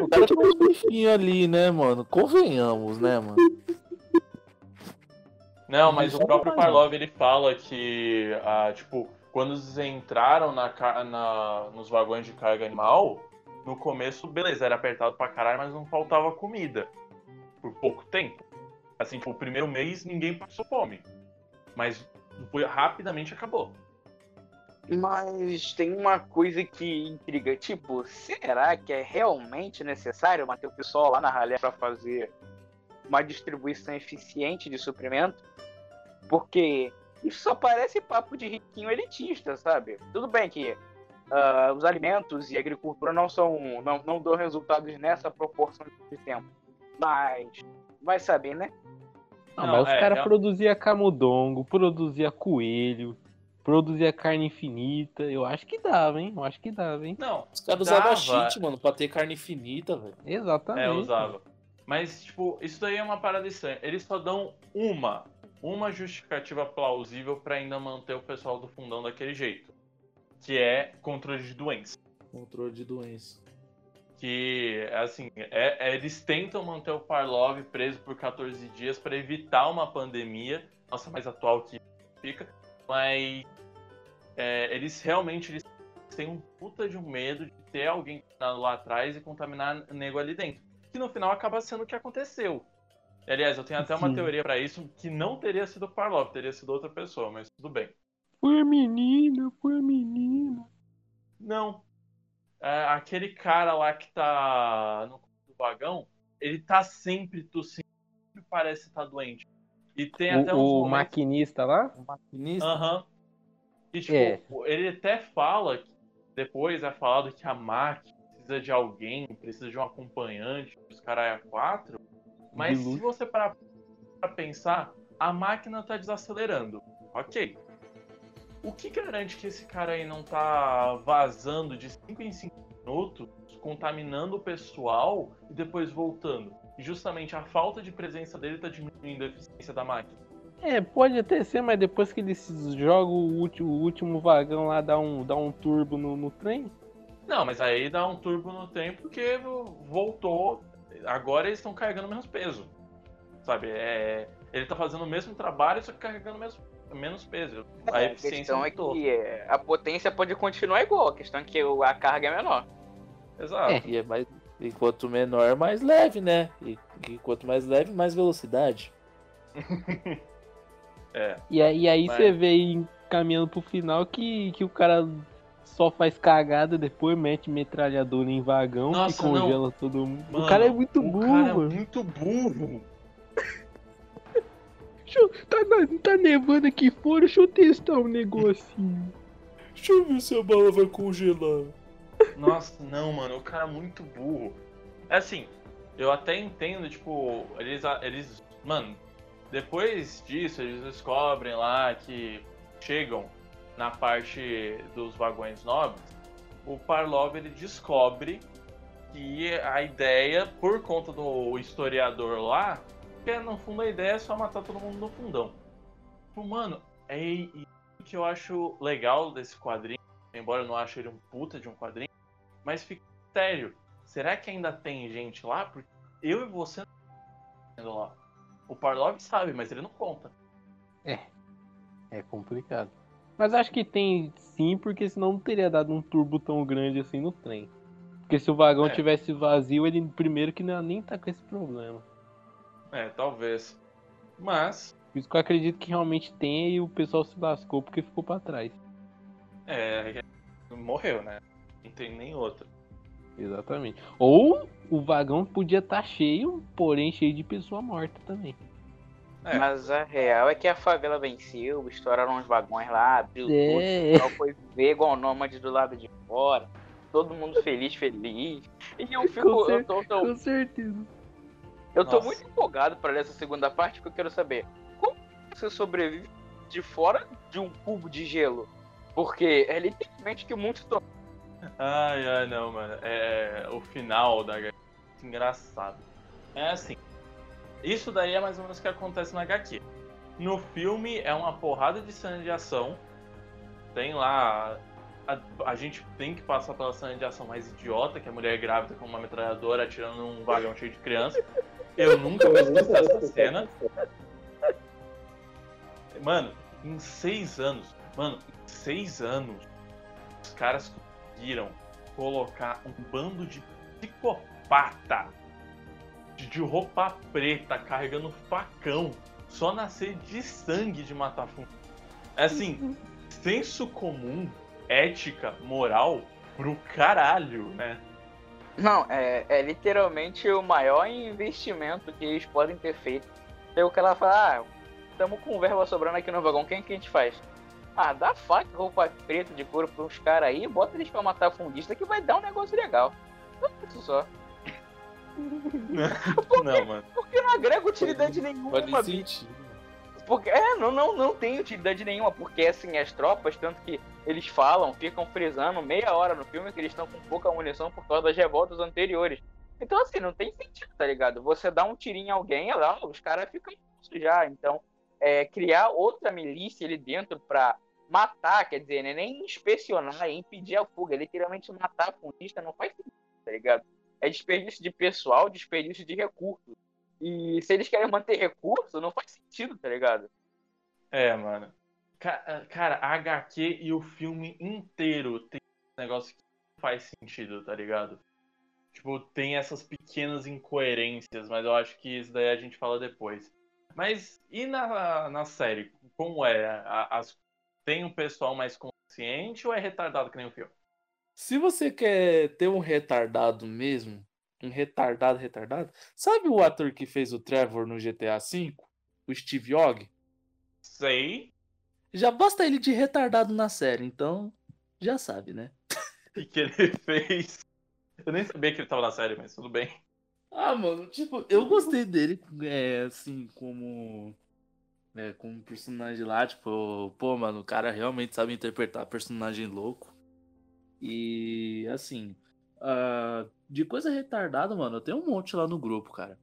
o cara tinha uns bifinhos ali, né, mano? Convenhamos, né, mano? Não, mas o próprio Parlov ele fala que, ah, tipo, quando eles entraram na, na- nos vagões de carga animal, no começo, beleza, era apertado pra caralho, mas não faltava comida. Por pouco tempo. Assim, tipo, o primeiro mês ninguém passou fome. Mas foi, rapidamente acabou. Mas tem uma coisa que intriga, tipo, será que é realmente necessário manter o pessoal lá na ralé para fazer uma distribuição eficiente de suprimento? Porque isso só parece papo de riquinho elitista, sabe? Tudo bem que ah, os alimentos e a agricultura não são não, não dão resultados nessa proporção de tempo, mas vai saber, né? Ah, Não, mas os é, caras é- produziam camundongo, produzia coelho. produzia carne infinita. Eu acho que dava, hein? Eu acho que dava, hein? Não, Os caras usavam cheat, mano, pra ter carne infinita, velho. Exatamente. é, usava. Mas, tipo, isso daí é uma parada estranha. Eles só dão uma, uma justificativa plausível pra ainda manter o pessoal do fundão daquele jeito. Que é controle de doença. Controle de doença. Que, assim, é, é- eles tentam manter o Parlov preso por 14 dias pra evitar uma pandemia. Nossa, mais atual que fica. Mas é, eles realmente eles têm um puta de um medo de ter alguém lá atrás e contaminar nego ali dentro. Que no final acaba sendo o que aconteceu. Aliás, eu tenho até uma Sim. teoria pra isso que não teria sido o Parlov, teria sido outra pessoa, mas tudo bem. Foi a menina, foi a menina. Não. É, aquele cara lá que tá no do vagão, ele tá sempre tossindo, sempre parece estar doente. E tem até O, uns o momentos maquinista lá? O maquinista. Aham. E tipo, É. ele até fala, que- depois é falado que a máquina precisa de alguém, precisa de um acompanhante, os caras é quatro. Mas De se você parar pra pensar, a máquina tá desacelerando. Ok. O que garante que esse cara aí não tá vazando de 5 em 5 minutos, contaminando o pessoal e depois voltando? E justamente a falta de presença dele tá diminuindo a eficiência da máquina. É, pode até ser, mas depois que eles jogam o último, o último vagão lá, dá um, dá um turbo no, no trem. Não, mas aí dá um turbo no tempo porque voltou. Agora eles estão carregando menos peso. Sabe? É, ele tá fazendo o mesmo trabalho, só que carregando menos, menos peso. A a eficiência questão é que é, a potência pode continuar igual, a questão é que o- a carga é menor. Exato. É. E é mais. E quanto menor, mais leve, né? E, e quanto mais leve, mais velocidade. <laughs> É. E aí, e aí Mas- você vê caminhando pro final que, que o cara só faz cagada, depois mete metralhadora em vagão Nossa, e congela todo mundo. Mano, o cara é muito o burro, cara é muito burro. Deixa eu- tá, tá nevando aqui fora, deixa eu testar um negocinho. Deixa eu ver se a bala vai congelar. Nossa, não, mano, o cara é muito burro. É assim, eu até entendo, tipo, eles, eles. Mano, depois disso, eles descobrem lá que chegam na parte dos vagões nobres. O Parlov ele descobre que a ideia, por conta do historiador lá, que no fundo a ideia é só matar todo mundo no fundão. Tipo, mano, é isso que eu acho legal desse quadrinho, embora eu não ache ele um puta de um quadrinho. Mas fica sério, será que ainda tem gente lá? Porque eu e você não lá. O Parlov sabe, mas ele não conta. É complicado. Mas acho que tem sim, porque senão não teria dado um turbo tão grande assim no trem. Porque se o vagão É. tivesse vazio, ele primeiro que não, nem tá com esse problema. É, talvez. Mas, Por isso que eu acredito que realmente tem e o pessoal se lascou porque ficou pra trás. é. Morreu, né? Não tem nem outra. Exatamente. Ou o vagão podia estar cheio, porém cheio de pessoa morta também. É. Mas a real é que a favela venceu, estouraram os vagões lá, abriu tudo, o É, pessoal foi ver igual nômade do lado de fora. Todo mundo feliz, feliz. E eu <laughs> fico. Com Eu tô, tô- com certeza. Eu tô Nossa. muito empolgado para essa segunda parte, porque eu quero saber como você sobrevive de fora de um cubo de gelo. Porque é literalmente que muito to- Ai, ai, não, mano. É o final da HQ. é Engraçado. É assim. Isso daí é mais ou menos o que acontece na HQ. No filme é uma porrada de cena de ação. Tem lá. A, a gente tem que passar pela cena de ação mais idiota, que é a mulher grávida com uma metralhadora atirando num vagão cheio de criança. Eu nunca vou esquecer essa cena. Mano, em seis anos, mano, em seis anos, os caras conseguiram colocar um bando de psicopata de, roupa preta carregando facão só na sede de sangue de matar fundo. Assim, senso comum, ética, moral pro caralho, né? Não, é, é literalmente o maior investimento que eles podem ter feito. É o que ela fala, ah, estamos com verba sobrando aqui no vagão, quem que a gente faz? Ah, dá faca, roupa preta de couro pra uns caras aí, bota eles pra matar fundista que vai dar um negócio legal. Isso só. <laughs> Não, mano. Porque não agrega utilidade nenhuma, Faz bicho. Porque, é, não, não, não tem utilidade nenhuma, porque assim, as tropas, tanto que eles falam, ficam frisando meia hora no filme que eles estão com pouca munição por causa das revoltas anteriores. Então, assim, não tem sentido, tá ligado? Você dá um tirinho em alguém, lá, os caras ficam já. Então, é, criar outra milícia ali dentro pra matar, quer dizer, né, nem inspecionar, impedir a fuga, literalmente matar a fundista não faz sentido, tá ligado? É desperdício de pessoal, desperdício de recursos. E se eles querem manter recurso, não faz sentido, tá ligado? É, mano. Ca- Cara, a HQ e o filme inteiro tem um negócio que não faz sentido, tá ligado? Tipo, tem essas pequenas incoerências, mas eu acho que isso daí a gente fala depois. Mas e na, na série? Como é? A- As, tem um pessoal mais consciente ou é retardado que nem o filme? Se você quer ter um retardado mesmo, um retardado, retardado, sabe o ator que fez o Trevor no GTA V? O Steve Ogg? Sei. Já basta ele de retardado na série, então já sabe, né? <laughs> O que ele fez. Eu nem sabia que ele tava na série, mas tudo bem. Ah, mano, tipo, eu gostei dele, é, assim, como. É, como personagem lá, tipo, pô, mano, o cara realmente sabe interpretar personagem louco. E, assim, ah, de coisa retardada, mano, eu tenho um monte lá no grupo, cara.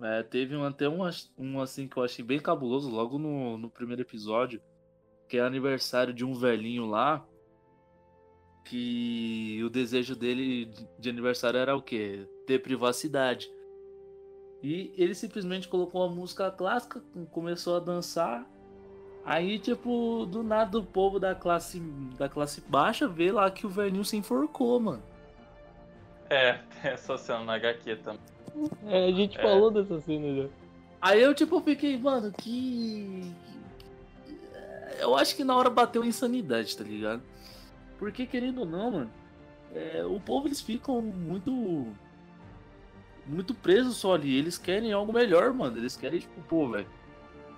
É, teve um, até um, um, assim, que eu achei bem cabuloso logo no, no primeiro episódio, que é aniversário de um velhinho lá, que o desejo dele de- aniversário era o quê? Ter privacidade. E ele simplesmente colocou a música clássica, começou a dançar. Aí, tipo, do nada o povo da classe, da classe baixa vê lá que o velhinho se enforcou, mano. É, <laughs> tem essa cena na HQ também. É, a gente É. falou dessa cena já. Aí eu, tipo, fiquei, mano, que. Eu acho que na hora bateu insanidade, tá ligado? Porque, querendo ou não, mano, é, o povo eles ficam muito. Muito presos só ali. Eles querem algo melhor, mano. Eles querem, tipo, pô, velho.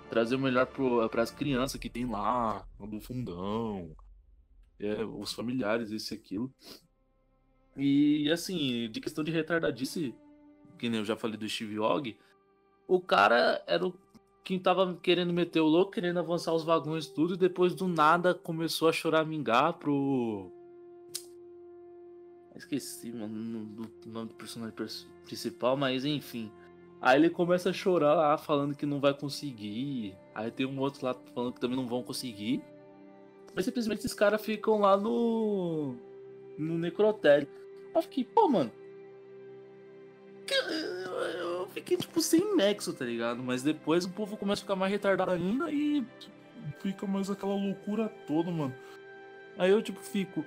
Trazer o melhor pro, pras crianças que tem lá, no fundão. É, os familiares, isso e aquilo. E, assim, de questão de retardadice, que nem eu já falei do Steve Ogg, o cara era o quem tava querendo meter o louco, querendo avançar os vagões tudo, e depois do nada começou a choramingar pro. Esqueci, mano, no- o nome do personagem pers- principal, mas enfim. Aí ele começa a chorar lá, falando que não vai conseguir. Aí tem um outro lá falando que também não vão conseguir. Mas simplesmente esses caras ficam lá no. no necrotério. Eu fiquei, pô, mano. Eu, eu fiquei, tipo, sem nexo, tá ligado? Mas depois o povo começa a ficar mais retardado ainda e fica mais aquela loucura toda, mano. Aí eu, tipo, fico.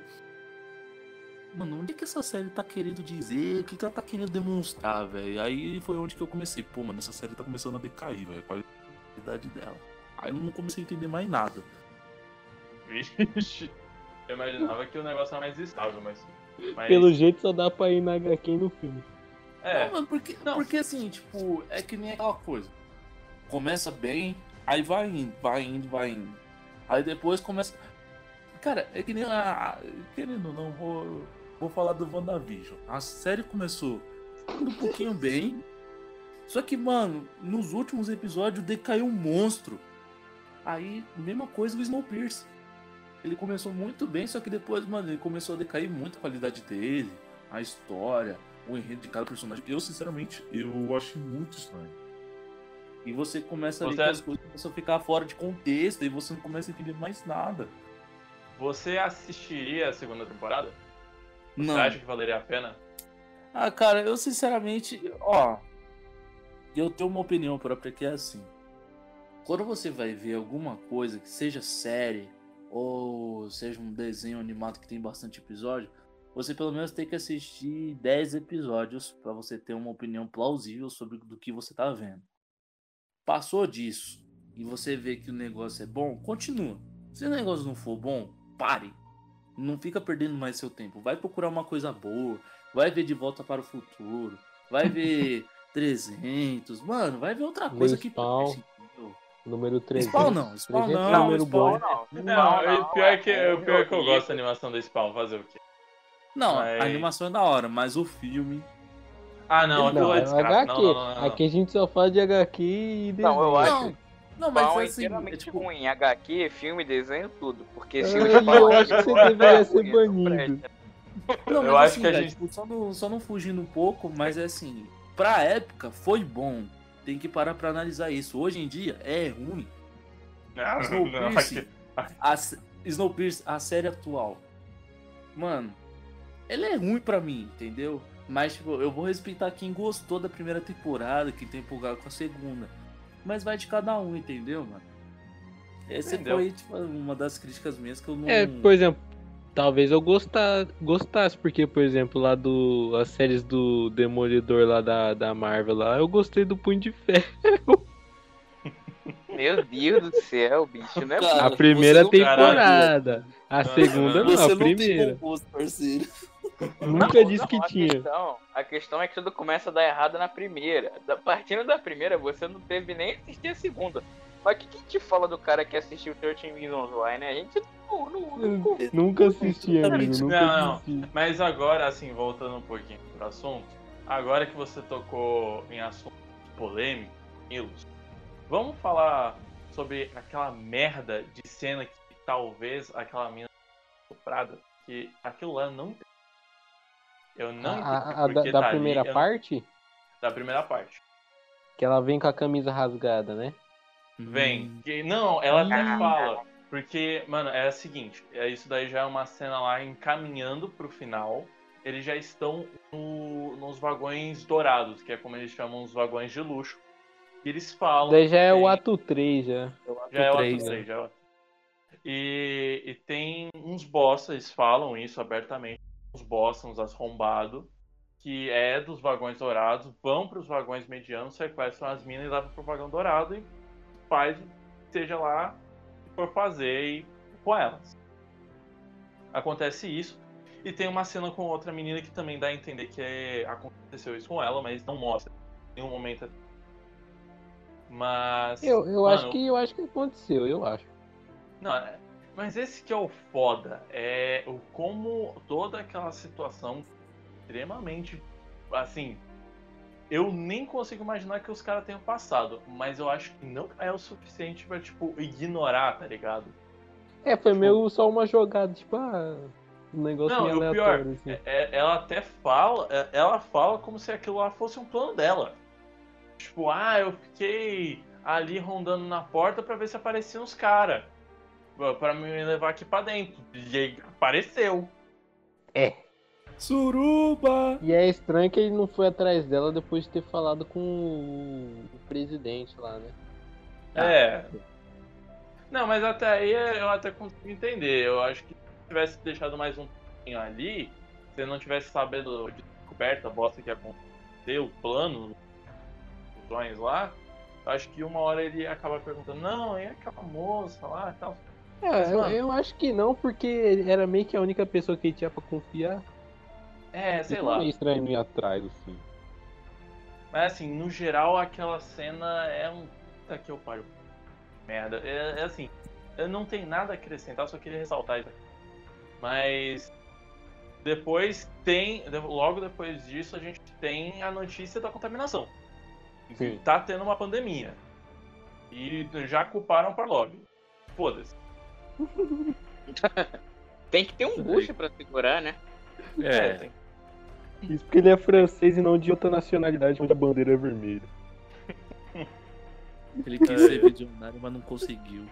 Mano, onde é que essa série tá querendo dizer? O que, que ela tá querendo demonstrar, velho? Aí foi onde que eu comecei. Pô, mano, essa série tá começando a decair, velho. A qualidade dela. Aí eu não comecei a entender mais nada. Vixe. Eu imaginava que o negócio era mais estável, mas. Mas Pelo jeito só dá pra ir na HQ no filme. É, Não, mano, porque, Não. porque assim, tipo, é que nem aquela coisa. Começa bem, aí vai indo, vai indo, vai indo. Aí depois começa. Cara, é que nem a. Querendo ou não, vou, vou falar do WandaVision. A série começou um pouquinho bem. Só que, mano, nos últimos episódios decaiu um monstro. Aí, mesma coisa do Snowpiercer. Ele começou muito bem, só que depois, mano, ele começou a decair muito a qualidade dele, a história, o enredo de cada personagem. Eu, sinceramente, eu achei muito estranho. E você começa a ver Você- as coisas começam a ficar fora de contexto e você não começa a entender mais nada. você assistiria a segunda temporada? Não. Você acha que valeria a pena? Ah, cara, eu sinceramente, ó, eu tenho uma opinião própria que é assim. Quando você vai ver alguma coisa que seja série ou seja um desenho animado que tem bastante episódio, você pelo menos tem que assistir 10 episódios pra você ter uma opinião plausível sobre do que você tá vendo. Passou disso e você vê que o negócio é bom, continua. Se o negócio não for bom, pare. Não fica perdendo mais seu tempo. Vai procurar uma coisa boa. Vai ver De Volta para o Futuro. Vai ver <laughs> 300. Mano, vai ver outra coisa que preste, entendeu? Número 3. Spawn não, Spawn 300 não, é número Spawn bom. não. Não, não, o pior é que, é o pior é que eu gosto da animação do Spawn, fazer o quê? Não, Mas- a animação é da hora, mas o filme. Ah, não, Não, aquilo é é desgraça. HQ. Não, não, não, não. Aqui a gente só fala de HQ e desenho. Não, eu acho- Não, Não, mas Spawn é assim, geralmente é tipo, ruim. HQ, filme, desenho, tudo. Porque se Ai, o eu Spawn acho que você é deveria ser não banido. Não, Eu acho assim, que a gente- tipo, só, não, só não fugindo um pouco, mas é assim, pra época foi bom. Tem que parar pra analisar isso. Hoje em dia é ruim. Ah, não, Snowpiercer, <laughs> a, Snowpiercer, a série atual. Mano, ela é ruim pra mim, entendeu? Mas, tipo, eu vou respeitar quem gostou da primeira temporada, quem tem empolgado com a segunda. Mas vai de cada um, entendeu, mano? Essa Entendeu. foi, tipo, uma das críticas minhas que eu não. É, por exemplo, talvez eu gostar, gostasse, porque, por exemplo, lá do. As séries do Demolidor lá da, da Marvel lá, eu gostei do Punho de Ferro. <laughs> Meu Deus do céu, bicho, não é Cara, A primeira não- temporada. A segunda não. não, Você a não tem primeira. bom gosto, parceiro. Nunca Não, disse não, que a tinha. Questão, a questão é que tudo começa a dar errado na primeira. Da, partindo da primeira, você não teve nem assistir a segunda. Mas o que, que te fala do cara que assistiu 13 Reasons Why, né? A gente não, não, não, Nunca assisti, amigo. Nunca Não, não. assisti. Mas agora, assim, voltando um pouquinho pro assunto, agora que você tocou em assuntos polêmicos, Milos, vamos falar sobre aquela merda de cena que talvez aquela mina estuprada, que aquilo lá não tem. Eu não A, a- a da, da tá ali, primeira eu não- parte, Da primeira parte. que ela vem com a camisa rasgada, né? Vem. Hum. Que- Não, ela até Ah. fala. Porque, mano, é o seguinte, é isso daí já é uma cena lá encaminhando pro final. Eles já estão no- nos vagões dourados, que é como eles chamam os vagões de luxo. E eles falam. Daí já é o ato 3 já. Já é o três, ato né? 3, já é o ato. E, e tem uns boss, eles falam isso abertamente. Uns boss, uns arrombados, que é dos vagões dourados, vão pros vagões medianos, sequestram as minas e levam pro vagão dourado e faz, seja lá que for fazer e, com elas. Acontece isso. E tem uma cena com outra menina que também dá a entender que é- aconteceu isso com ela, mas não mostra em nenhum momento. Mas. Eu, eu mano, acho que eu acho que aconteceu, eu acho. Não, é- mas esse que é o foda, é o como toda aquela situação extremamente assim, eu nem consigo imaginar que os caras tenham passado, mas eu acho que não é o suficiente pra tipo ignorar, tá ligado? É, foi Tipo- meio só uma jogada, tipo, ah, um negócio Não, meio e o pior, aleatório, assim. É- ela até fala, é- ela fala como se aquilo lá fosse um plano dela. Tipo, ah, eu fiquei ali rondando na porta pra ver se apareciam os caras. Pra me levar aqui pra dentro. E aí apareceu. Suruba! E é estranho que ele não foi atrás dela depois de ter falado com o, presidente lá, né? É. Não, mas até aí eu até consigo entender. Eu acho que se tivesse deixado mais um pouquinho ali, se não tivesse sabendo de descoberta a bosta que ia acontecer, o plano, os sonhos lá, eu acho que uma hora ele ia acabar perguntando, não, e aquela moça lá e tal. É, eu, mano- eu acho que não, porque ele era meio que a única pessoa que ele tinha pra confiar. É, sei lá. meio estranho ir atrás, assim. Mas assim, no geral aquela cena é um. Puta que eu pariu. Merda. É, é assim, eu não tenho nada a acrescentar, só queria ressaltar isso aqui. Mas depois tem. Logo depois disso a gente tem a notícia da contaminação. Sim. Tá tendo uma pandemia. E já culparam o Parlov. Foda-se. <laughs> Tem que ter um bucha pra segurar, né? É, tem. Isso porque ele é francês e não de outra nacionalidade, onde a bandeira é vermelha. <laughs> ele quis ser visionário, mas não conseguiu.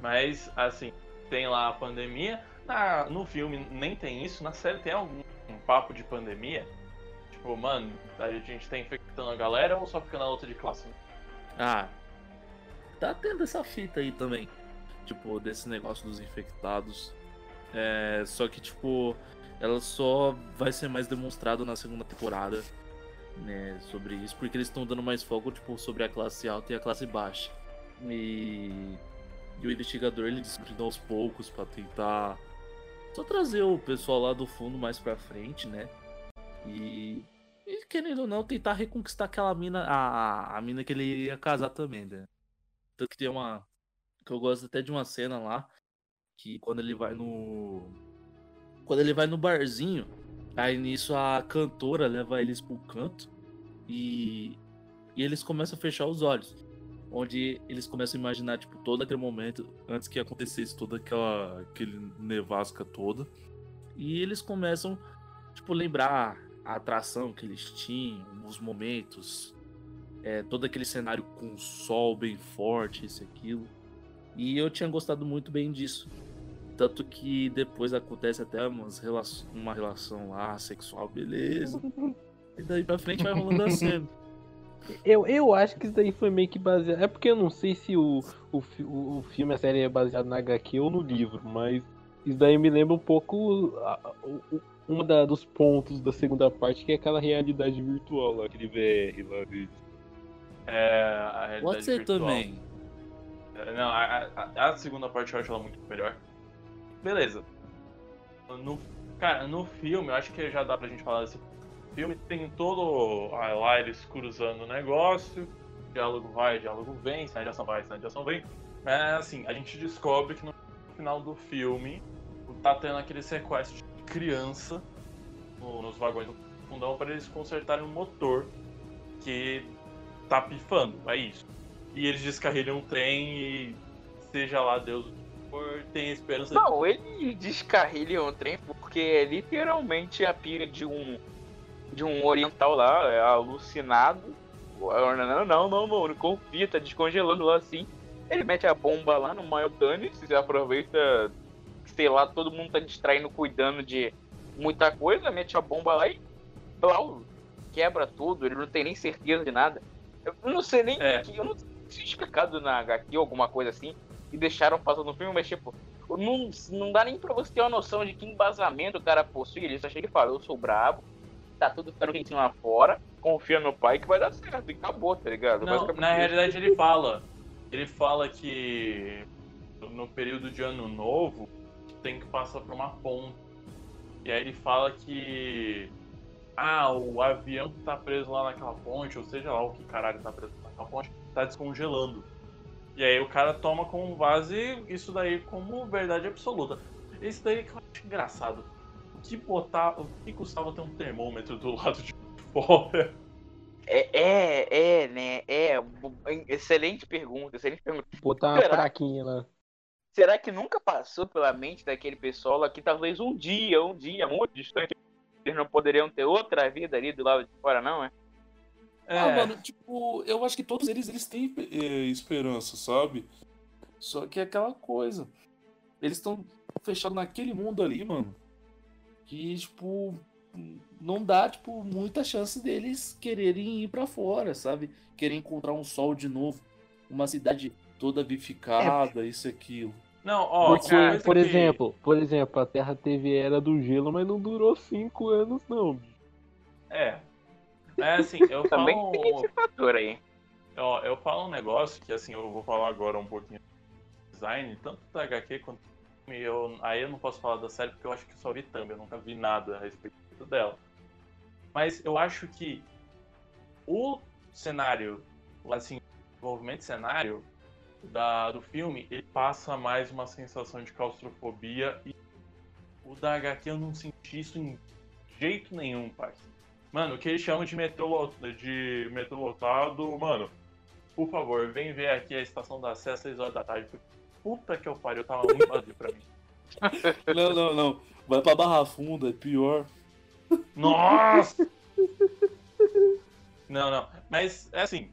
Mas, assim, tem lá a pandemia. Na, no filme nem tem isso. Na série tem algum um papo de pandemia? Tipo, mano, a gente tá infectando a galera ou só fica na luta de classe? Ah, tá tendo essa fita aí também. Tipo, desse negócio dos infectados. É, só que, tipo, ela só vai ser mais demonstrado na segunda temporada, né, sobre isso, porque eles estão dando mais foco, tipo, sobre a classe alta e a classe baixa. E, e o investigador, ele descobrindo aos poucos pra tentar só trazer o pessoal lá do fundo mais pra frente, né? E, e querendo ou não, tentar reconquistar aquela mina, a, a mina que ele ia casar também, né? Tanto que tem uma. Que eu gosto até de uma cena lá. Que quando ele vai no. Quando ele vai no barzinho, aí nisso a cantora leva eles pro canto e. E eles começam a fechar os olhos. onde eles começam a imaginar, tipo, todo aquele momento, antes que acontecesse toda aquela aquele nevasca toda. E eles começam, tipo, lembrar a atração que eles tinham, os momentos, é, todo aquele cenário com o sol bem forte, isso e aquilo. E eu tinha gostado muito bem disso. Tanto que depois acontece até umas relação, uma relação lá sexual, beleza. <laughs> E daí pra frente vai rolando a cena. Eu, eu acho que isso daí foi meio que baseado. É porque eu não sei se o, o, o, o filme, a série é baseado na HQ ou no livro, mas isso daí me lembra um pouco a- a- da- dos pontos da segunda parte, que é aquela realidade virtual lá, aquele VR lá. É, a realidade Pode ser virtual. também. É, Não, a, a- a segunda parte eu acho ela muito melhor. Beleza. No, cara, no filme, eu acho que já dá pra gente falar desse filme. Tem todo a lá eles cruzando o negócio, diálogo vai, diálogo vem, cena de ação vai, cena de ação vem. Mas assim, a gente descobre que no final do filme tá tendo aquele sequestro de criança no- nos vagões do fundão para eles consertarem um motor que tá pifando, é isso. E eles descarrilham o trem e seja lá Deus for, tem esperança Não, ele descarrilha o trem porque é literalmente a pira de um de um oriental lá, é alucinado. Não, não, não, não confia, tá descongelando lá assim. Ele mete a bomba lá no maior dano, se aproveita, sei lá, todo mundo tá distraindo, cuidando de muita coisa, mete a bomba lá e blau, quebra tudo, ele não tem nem certeza de nada. Eu não sei nem É. eu não sei se é explicado na HQ ou alguma coisa assim, e deixaram passar no filme, mas tipo, não, não dá nem pra você ter uma noção de que embasamento o cara possui. Ele só chega e fala, eu sou brabo, tá tudo ficando quentinho lá fora, confia no pai que vai dar certo, e acabou, tá ligado? Não, na isso. realidade ele fala. Ele fala que no período de ano novo tem que passar por uma ponte. E aí ele fala que ah, o avião que tá preso lá naquela ponte, ou seja lá o que caralho tá preso naquela ponte, tá descongelando. E aí o cara toma como base isso daí como verdade absoluta. Isso daí que eu acho engraçado. O que botar. O que custava ter um termômetro do lado de fora? É, é, é, né? É, excelente pergunta, excelente pergunta. Botar uma Será? plaquinha lá. Será que nunca passou pela mente daquele pessoal lá que talvez um dia, um dia muito distante, eles não poderiam ter outra vida ali do lado de fora, não, é? Ah, mano, tipo, eu acho que todos eles, eles têm é, esperança, sabe? Só que é aquela coisa. Eles estão fechados naquele mundo ali, mano. Que, tipo, não dá, tipo, muita chance deles quererem ir pra fora, sabe? Querer encontrar um sol de novo. Uma cidade toda vivificada, isso e aquilo. Não, ó, Porque, por que- exemplo, por exemplo, a Terra teve era do gelo, mas não durou cinco anos, não. bicho. É. É assim, eu <laughs> Também falo. tem esse fator aí. Ó, eu falo um negócio que assim, eu vou falar agora um pouquinho do design, tanto da HQ quanto do filme. Eu, aí eu não posso falar da série porque eu acho que só vi thumb, eu nunca vi nada a respeito dela. Mas eu acho que o cenário, assim, o desenvolvimento de cenário da, do filme, ele passa mais uma sensação de claustrofobia e o da HQ eu não senti isso em jeito nenhum, pai. Mano, o que eles chamam de metrô, de metrô lotado, mano, por favor, vem ver aqui a estação da Sé às 6 horas da tarde. Puta que eu pariu, tava muito vazio pra mim. <laughs> Não, não, não. Vai pra Barra Funda, é pior. Nossa! Não, não. Mas, é assim,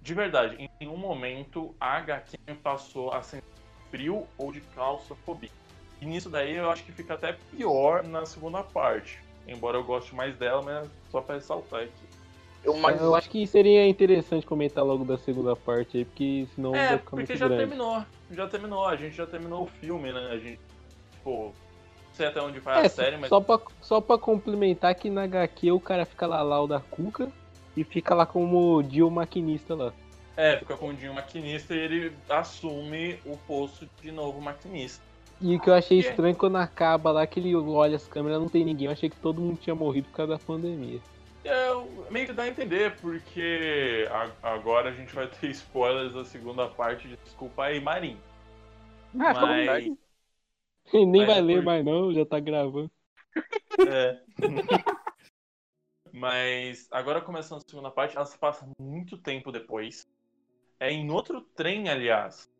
de verdade, em nenhum momento a HQ passou a sentir frio ou de claustrofobia. E nisso daí eu acho que fica até pior na segunda parte. Embora eu goste mais dela, mas é só pra ressaltar aqui. Eu, mas, Eu acho que seria interessante comentar logo da segunda parte aí, porque senão É, vai ficar porque muito já grande. terminou. Já terminou, a gente já terminou o filme, né? A gente, tipo, não sei até onde vai É, a série, mas só, pra, só pra complementar que na HQ o cara fica lá lá o da Cuca e fica lá como Dio maquinista lá. é, fica com o Dinho maquinista e ele assume o posto de novo maquinista. E o que eu achei É. estranho quando acaba lá que ele olha as câmeras não tem ninguém. Eu achei que todo mundo tinha morrido por causa da pandemia. É, meio que dá a entender, porque a- agora a gente vai ter <laughs> spoilers da segunda parte de Desculpa aí, Marim. Ah, Mas. E nem Mas vai é ler por- mais não, já tá gravando. É. <laughs> Mas agora começando a segunda parte, ela se passa muito tempo depois. é em outro trem, aliás.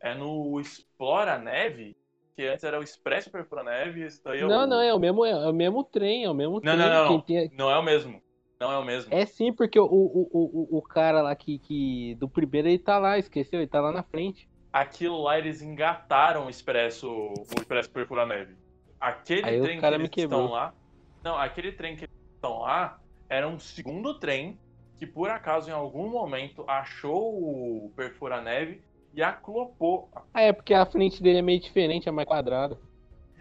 É no Explora Neve, que antes era o Expresso Perfura Neve. Daí é o... Não, não, é o mesmo, é o mesmo trem, é o mesmo Não, trem. não, não, não. tem- Não é o mesmo. Não é o mesmo. É sim, porque o, o, o, o, cara lá que, que. Do primeiro ele tá lá, esqueceu? Ele tá lá na frente. Aquilo lá eles engataram o Expresso, o Expresso Perfura Neve. Aquele Aí trem que eles estão lá. Não, aquele trem que eles estão lá era um segundo trem que por acaso em algum momento achou o Perfura Neve e aclopou. Ah, é porque a frente dele é meio diferente, é mais quadrada.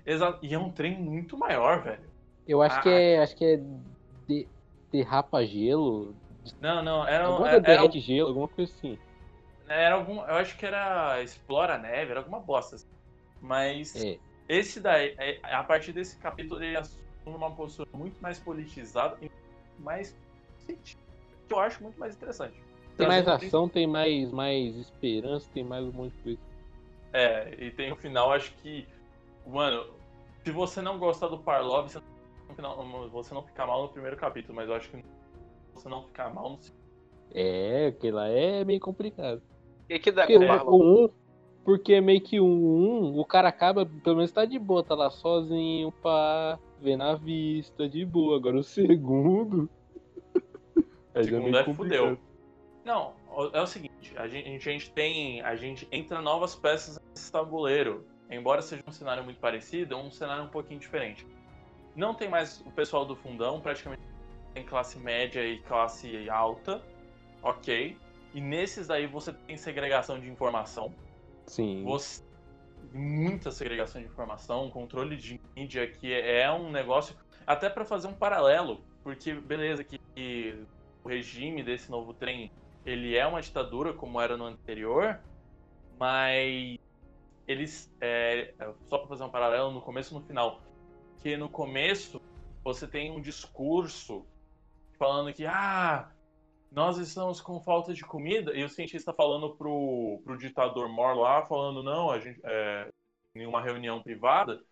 Exa- E é um trem muito maior, velho. Eu acho Ah, que é. Acho que é. De, derrapa gelo. Não, não, era, um- era, derrete gelo, alguma coisa assim. era algum. Eu acho que era Explora Neve, era alguma bosta. assim. Mas É. esse daí, é- a partir desse capítulo, ele assume uma postura muito mais politizada e mais eu acho muito mais interessante. Tem mais ação, tem mais, mais esperança, tem mais um monte de coisa. É, e tem o final, acho que. Mano, se você não gostar do Parlov, você não, você não fica mal no primeiro capítulo, mas eu acho que você não ficar mal no segundo. É, que lá é meio complicado. O que, que dá Porque com o o, o um, porque meio que o um, o cara acaba, pelo menos tá de boa, tá lá sozinho, pá, vendo a vista, de boa. Agora o segundo. O <laughs> já segundo é complicado. fudeu. Não, é o seguinte, a gente, a gente tem. A gente entra novas peças nesse tabuleiro. Embora seja um cenário muito parecido, é um cenário um pouquinho diferente. Não tem mais o pessoal do fundão, praticamente tem classe média e classe alta, ok. E nesses aí você tem segregação de informação. Sim. Você muita segregação de informação, controle de mídia, que é um negócio até para fazer um paralelo, porque beleza que, que o regime desse novo trem ele é uma ditadura como era no anterior, mas eles é, só para fazer um paralelo no começo e no final, que no começo você tem um discurso falando que ah nós estamos com falta de comida e o cientista falando pro, pro ditador Mor lá falando não a gente é, em uma reunião privada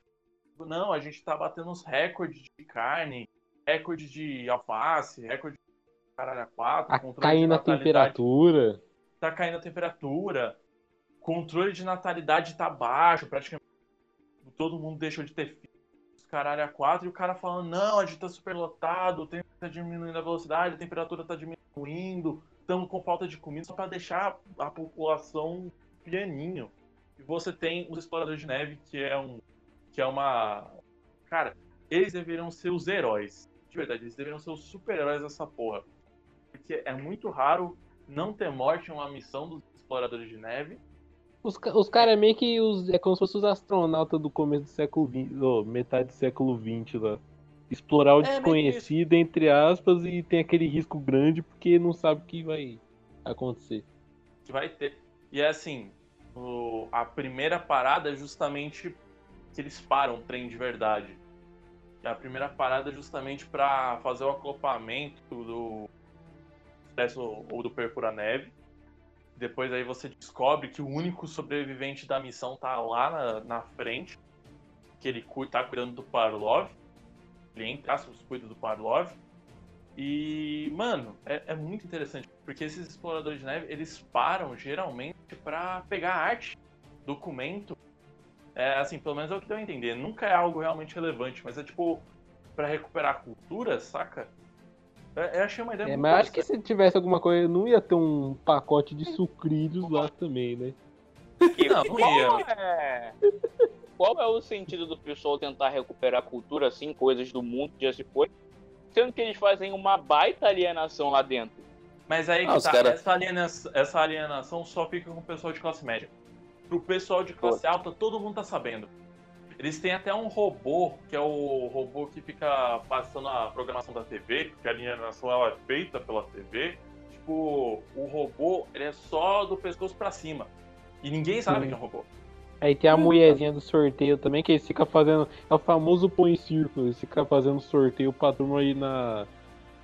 não a gente tá batendo uns recordes de carne recorde de alface recorde de caralho a quatro Tá caindo a temperatura. tá caindo a temperatura, controle de natalidade tá baixo, praticamente todo mundo deixou de ter filhos, caralho, a quatro, e o cara falando, não, a gente tá superlotado, o tempo tá diminuindo a velocidade, a temperatura tá diminuindo, estamos com falta de comida, só pra deixar a população pianinho. E você tem os exploradores de neve, que é um. que é uma. Cara, eles deveriam ser os heróis. De verdade, eles deveriam ser os super-heróis dessa porra. Porque é muito raro não ter morte em uma missão dos exploradores de neve. Os, os caras é meio que os, é como se fossem os astronautas do começo do século XX, ou metade do século XX lá. Explorar o É, desconhecido, entre aspas, e tem aquele risco grande porque não sabe o que vai acontecer. que vai ter. E é assim, o- a primeira parada é justamente que eles param o trem de verdade. E a primeira parada é justamente para fazer o acoplamento do ou do perfura neve. Depois aí você descobre que o único sobrevivente da missão tá lá na, na frente, que ele tá cuidando do Parlov. Ele, entre aspas, cuida do Parlov. E, mano, é, é muito interessante, porque esses exploradores de neve, eles param geralmente pra pegar arte, documento. É, assim, pelo menos é o que deu a entender. Nunca é algo realmente relevante, mas é tipo, pra recuperar cultura, saca? É, eu achei uma ideia É, muito mas acho que se tivesse alguma coisa, não ia ter um pacote de sucrilhos lá também, né? Que- Não, não qual, ia. é... qual é o sentido do pessoal tentar recuperar a cultura, assim, coisas do mundo que já se foi, sendo que eles fazem uma baita alienação lá dentro? Mas aí Ah, tá, cara- essa, alienação, essa alienação só fica com o pessoal de classe média. Pro pessoal de classe alta, todo mundo tá sabendo. Eles têm até um robô, que é o robô que fica passando a programação da TV, porque a alienação ela é feita pela TV. Tipo, o robô, ele é só do pescoço pra cima. E ninguém sabe Sim. que é um robô. Aí tem a mulherzinha do sorteio também, que eles ficam fazendo. É o famoso põe círculo, eles ficam fazendo sorteio pra turma aí na,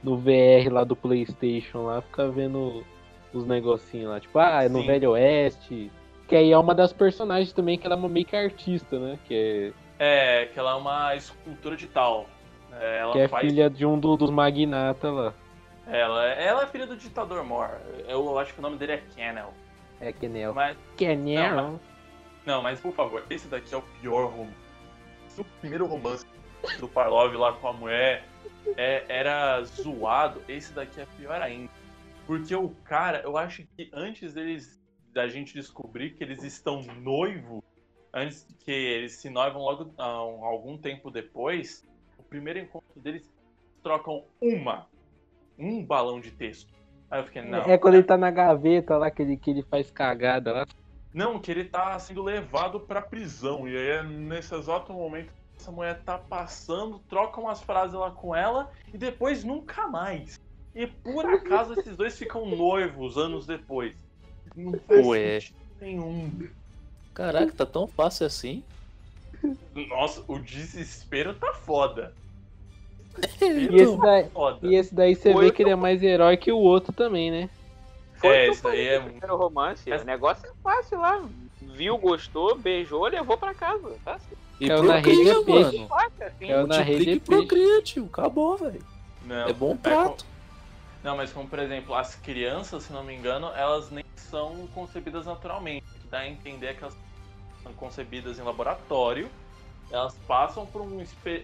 no VR lá do Playstation lá, fica vendo os negocinhos lá. Tipo, ah, é no Sim. Velho Oeste. Que aí é uma das personagens também, que ela é meio que artista, né? Que É, que ela é uma escultura de tal. É, ela é, que é faz filha de um do- dos magnatas lá. Ela, ela é filha do ditador Mor. Eu acho que o nome dele é Kennel. É eu. Mas, nem Não, eu. não, mas por favor, esse daqui é o pior romance. O primeiro romance do Parlov lá com a mulher é- era zoado, esse daqui é pior ainda. Porque o cara, eu acho que antes deles da gente descobrir que eles estão noivo, antes que eles se noivam logo ah, um- algum tempo depois, o primeiro encontro deles trocam uma, um balão de texto. Aí eu fiquei, não. É quando ele tá na gaveta lá, que ele, que ele faz cagada lá. Não, que ele tá sendo levado pra prisão. E aí, é nesse exato momento, essa mulher tá passando, troca umas frases lá com ela e depois nunca mais. E por acaso esses dois ficam noivos anos depois. Não faz Ué. sentido nenhum. Caraca, tá tão fácil assim. Nossa, o desespero tá foda. <laughs> E esse daí, Foda. e esse daí você Foi vê que ele é mais herói que o outro também, né? Foi É, isso daí é no primeiro romance. Essa- O negócio é fácil lá. Viu, gostou, beijou, levou pra casa. Tá. E É o na rede é peixe. assim. É o na rede é e peixe. Acabou, velho. É bom com- prato. Não, mas como por exemplo, as crianças, se não me engano, elas nem são concebidas naturalmente. O que dá a entender é que elas são concebidas em laboratório, elas passam por, um,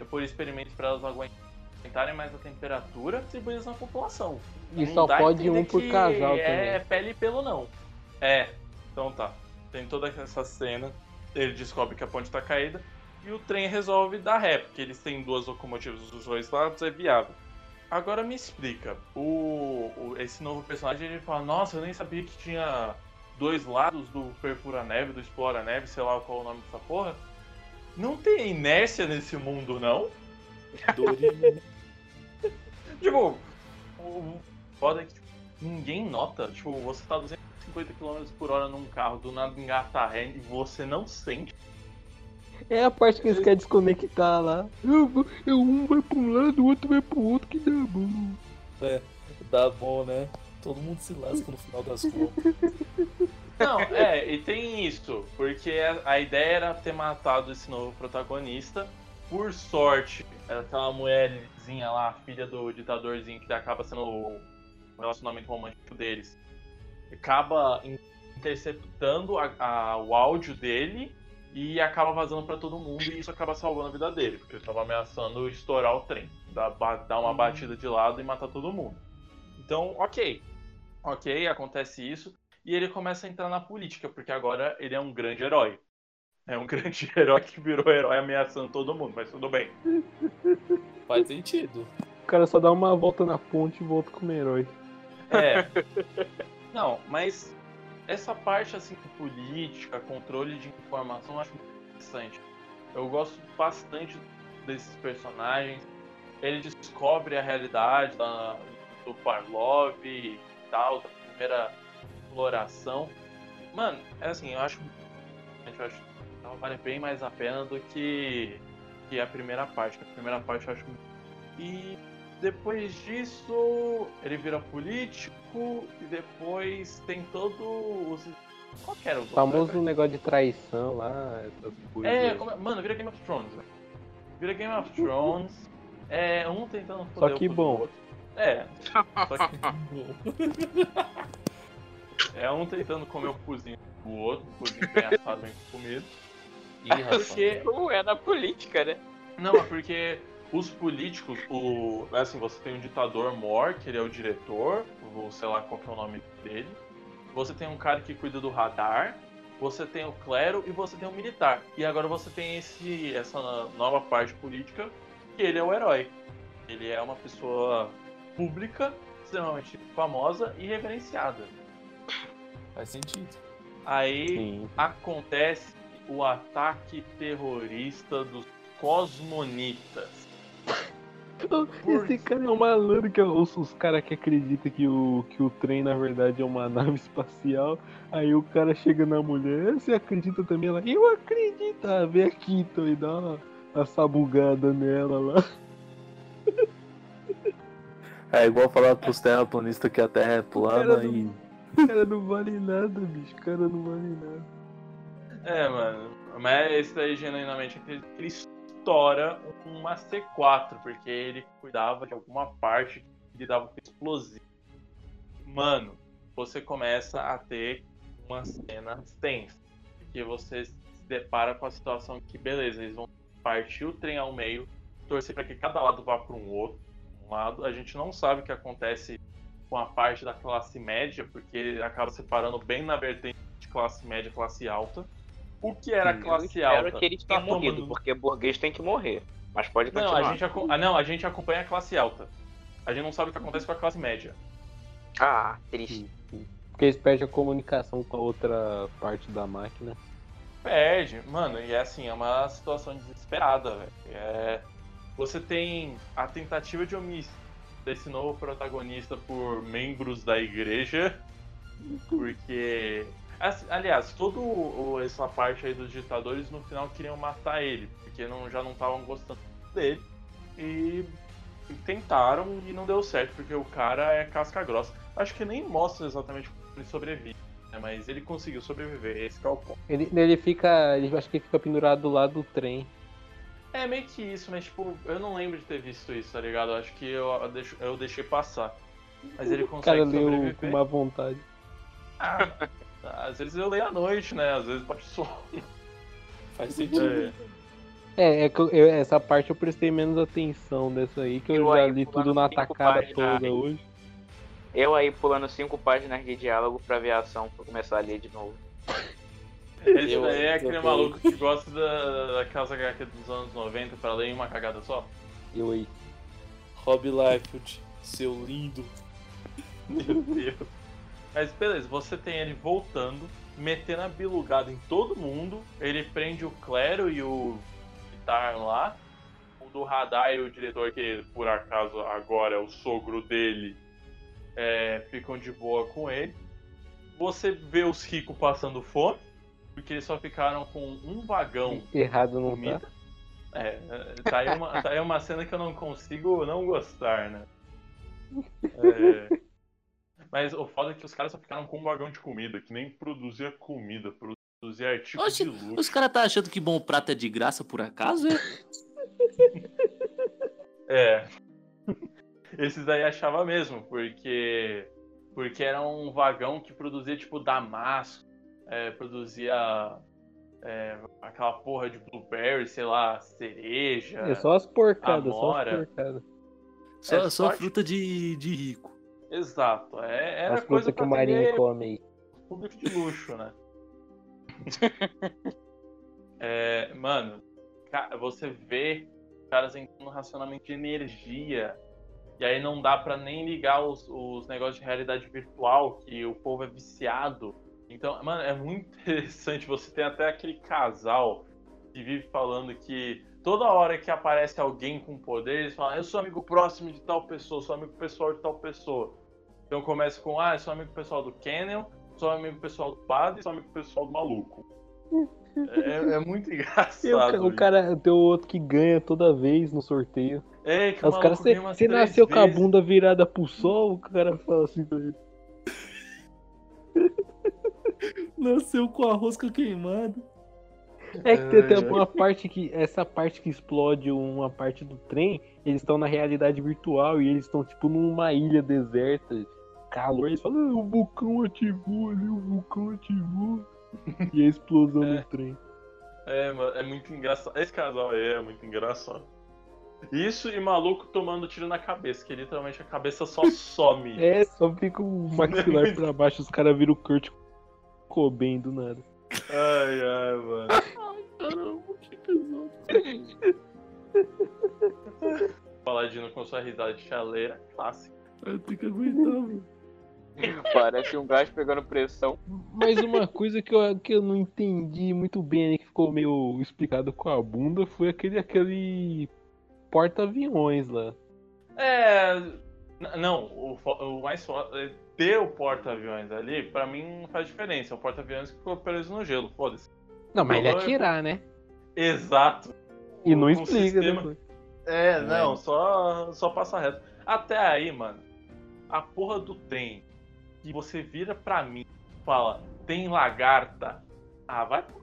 por experimentos para elas aguentarem mais a temperatura distribuídas na população. E Não só pode um por casal É também. pele e pelo não. É, então tá. Tem toda essa cena, ele descobre que a ponte tá caída e o trem resolve dar ré, porque eles têm duas locomotivas dos dois lados, é viável. Agora me explica, o, o- esse novo personagem ele fala, nossa, eu nem sabia que tinha dois lados do Perfura Neve, do Explora Neve, sei lá qual é o nome dessa porra. Não tem inércia nesse mundo, não? <laughs> Tipo, o foda é que tipo, ninguém nota. Tipo, você tá 250 km por hora num carro, do nada engata ré e você não sente. É a parte que eles querem desconectar lá. Eu, eu um vai pra um lado, o outro vai pro outro, que dá bom. Tá bom, né? Todo mundo se lasca no final das contas. Não, é, e tem isso, porque a, a ideia era ter matado esse novo protagonista. Por sorte, aquela mulherzinha lá, filha do ditadorzinho, que acaba sendo o relacionamento romântico deles, acaba in- interceptando a- a- o áudio dele e acaba vazando pra todo mundo e isso acaba salvando a vida dele, porque ele tava ameaçando estourar o trem, dar, uma batida de lado e matar todo mundo. Então, ok. Ok, acontece isso. E ele começa a entrar na política, porque agora ele é um grande herói. É um <laughs> grande herói que virou herói ameaçando todo mundo, mas tudo bem. Faz sentido. O cara só dá uma volta na ponte e volta como herói. É. <laughs> Não, mas essa parte assim política, controle de informação, eu acho muito interessante. Eu gosto bastante desses personagens. Ele descobre a realidade da- do Parlov e tal, da primeira exploração. Mano, é assim, eu acho. Eu acho que vale bem mais a pena do que, que a primeira parte. A primeira parte eu acho. E depois disso, ele vira político e depois tem todo os. Qual que era o O famoso negócio de traição lá, essas coisas. É, como é- mano, vira Game of Thrones, velho. Vira Game of Thrones. É, um tentando Só foder que o bom. outro. É. Só que <laughs> é um tentando comer o cozinho do outro, o cozinho bem assado, bem comido. Ih. <laughs> Porque Como é na política, né? Não, é porque os políticos, o, assim, você tem o ditador Mor, que ele é o diretor, ou sei lá qual que é o nome dele. Você tem um cara que cuida do radar, você tem o clero e você tem o militar. E agora você tem esse, essa nova parte política, que ele é o herói. Ele é uma pessoa pública, extremamente famosa e reverenciada. Faz sentido. Aí Sim. acontece o ataque terrorista dos cosmonitas. Esse cara é um malandro que é os, os caras que acreditam que o, que o trem na verdade é uma <laughs> nave espacial. Aí o cara chega na mulher, você acredita também? Ela, eu acredito, ah, vem aqui então e dá uma, uma sabugada nela lá. É igual falar pros terraplanistas que a Terra é plana Cara e. <laughs> O cara não vale nada, bicho. O cara não vale nada. É, mano. Mas esse daí, genuinamente, acredito que estoura uma C4, porque ele cuidava de alguma parte que lidava com explosivo. Mano, você começa a ter uma cena tensa. Porque você se depara com a situação que, beleza, eles vão partir o trem ao meio, torcer para que cada lado vá para um outro um lado. A gente não sabe o que acontece com a parte da classe média, porque ele acaba separando bem na vertente de classe média e classe alta. O que era Eu classe espero alta? que eles tá tenham morrido, tomando- porque burguês tem que morrer. Mas pode Não, continuar. a gente, aco- ah, não, a gente acompanha a classe alta. A gente não sabe o que acontece com a classe média. Ah, triste. Porque eles perdem a comunicação com a outra parte da máquina. Perde, mano, e é assim, é uma situação desesperada, velho. É... Você tem a tentativa de homicídio desse novo protagonista por membros da igreja, porque. Assim, Aliás, toda essa parte aí dos ditadores no final queriam matar ele, porque não, já não estavam gostando dele. E tentaram e não deu certo, porque o cara é casca grossa. Acho que nem mostra exatamente como ele sobrevive, né? mas ele conseguiu sobreviver, esse que é o ponto. Ele, ele fica. Ele acho que ele fica pendurado do lado do trem. É meio que isso, mas tipo, eu não lembro de ter visto isso, tá ligado? Eu Acho que eu, eu deixo- eu deixei passar. Mas ele O consegue cara leu sobreviver. com má vontade. Ah, <laughs> às vezes eu leio à noite, né? Às vezes pode só. <laughs> Faz sentido. É. É, é que eu- eu- essa parte eu prestei menos atenção dessa aí, que eu, Eu já aí li tudo na tacada páginas. toda hoje. Eu aí pulando cinco páginas de diálogo pra ver a ação, pra começar a ler de novo. <laughs> Esse Eu- daí é aquele maluco que gosta da, daquelas HQ dos anos 90 pra ler em uma cagada só. Eu aí. Rob Liefeld, seu lindo. <laughs> Meu Deus. Mas beleza, você tem ele voltando, metendo a bilugada em todo mundo. Ele prende o Clero e o Guitar lá. O do radar e o diretor, que por acaso agora é o sogro dele, é, ficam de boa com ele. Você vê os ricos passando fome, porque eles só ficaram com um vagão Errado não tá. comida. É, tá aí, uma, tá aí uma cena que eu não consigo não gostar, né? <laughs> É, mas o foda é que os caras só ficaram com um vagão de comida, que nem produzia comida, produzia artigo Oxe, de luxo. os caras tá achando que bom prato é de graça por acaso? É? <laughs> É. <laughs> Esses daí achava mesmo, porque. Porque era um vagão que produzia tipo damasco, é, produzia é, aquela porra de blueberry, sei lá, cereja. É só as porcadas, só as Amora. porcadas. Só, É, só fruta de, de rico. Exato. É, era As coisa coisas que o Marinho come aí. público de luxo, né? <laughs> É, mano, você vê os caras entrando no racionamento de energia. E aí não dá pra nem ligar os, os negócios de realidade virtual, que o povo é viciado. Então, mano, é muito <laughs> interessante. Você tem até aquele casal que vive falando que toda hora que aparece alguém com poder, eles falam, eu sou amigo próximo de tal pessoa, sou amigo pessoal de tal pessoa. Então começa com, ah, eu sou amigo pessoal do Canyon, sou amigo pessoal do padre, sou amigo pessoal do maluco. É, é muito <laughs> o, engraçado. ca- o cara tem o outro que ganha toda vez no sorteio. É, que o Os caras, você nasceu com a vezes. bunda virada pro sol, o cara fala assim pra ele. <laughs> Nasceu com a rosca queimada. É que tem até uma parte que. Essa parte que explode uma parte do trem, eles estão na realidade virtual e eles estão tipo numa ilha deserta. Calor, eles falam, "Ah, o vulcão ativou ali, o vulcão ativou. E a explosão É. do trem. É, mano, é muito engraçado. Esse casal aí é muito engraçado. Isso e maluco tomando tiro na cabeça, que literalmente a cabeça só <laughs> some. É, só fica o maxilar pra baixo, os caras viram o Kurt Cobain do nada. Ai, ai, mano. Caramba, que pesado. Paladino com sua risada de chaleira, clássico. Eu tenho que aguentar, mano. Parece um gás pegando pressão. Mas uma coisa que eu, que eu não entendi muito bem ali, que ficou meio explicado com a bunda, foi aquele, aquele porta-aviões lá. É. Não, o, o mais foda é ter o porta-aviões ali, pra mim não faz diferença. É o porta-aviões que ficou preso no gelo, foda-se. Não, mas ele Não, é- atirar, né? Exato. E não Um explica, sistema- né? É, Não é. só, só passa reto. Até aí, mano, a porra do trem que você vira pra mim e fala, tem lagarta. Ah, vai pro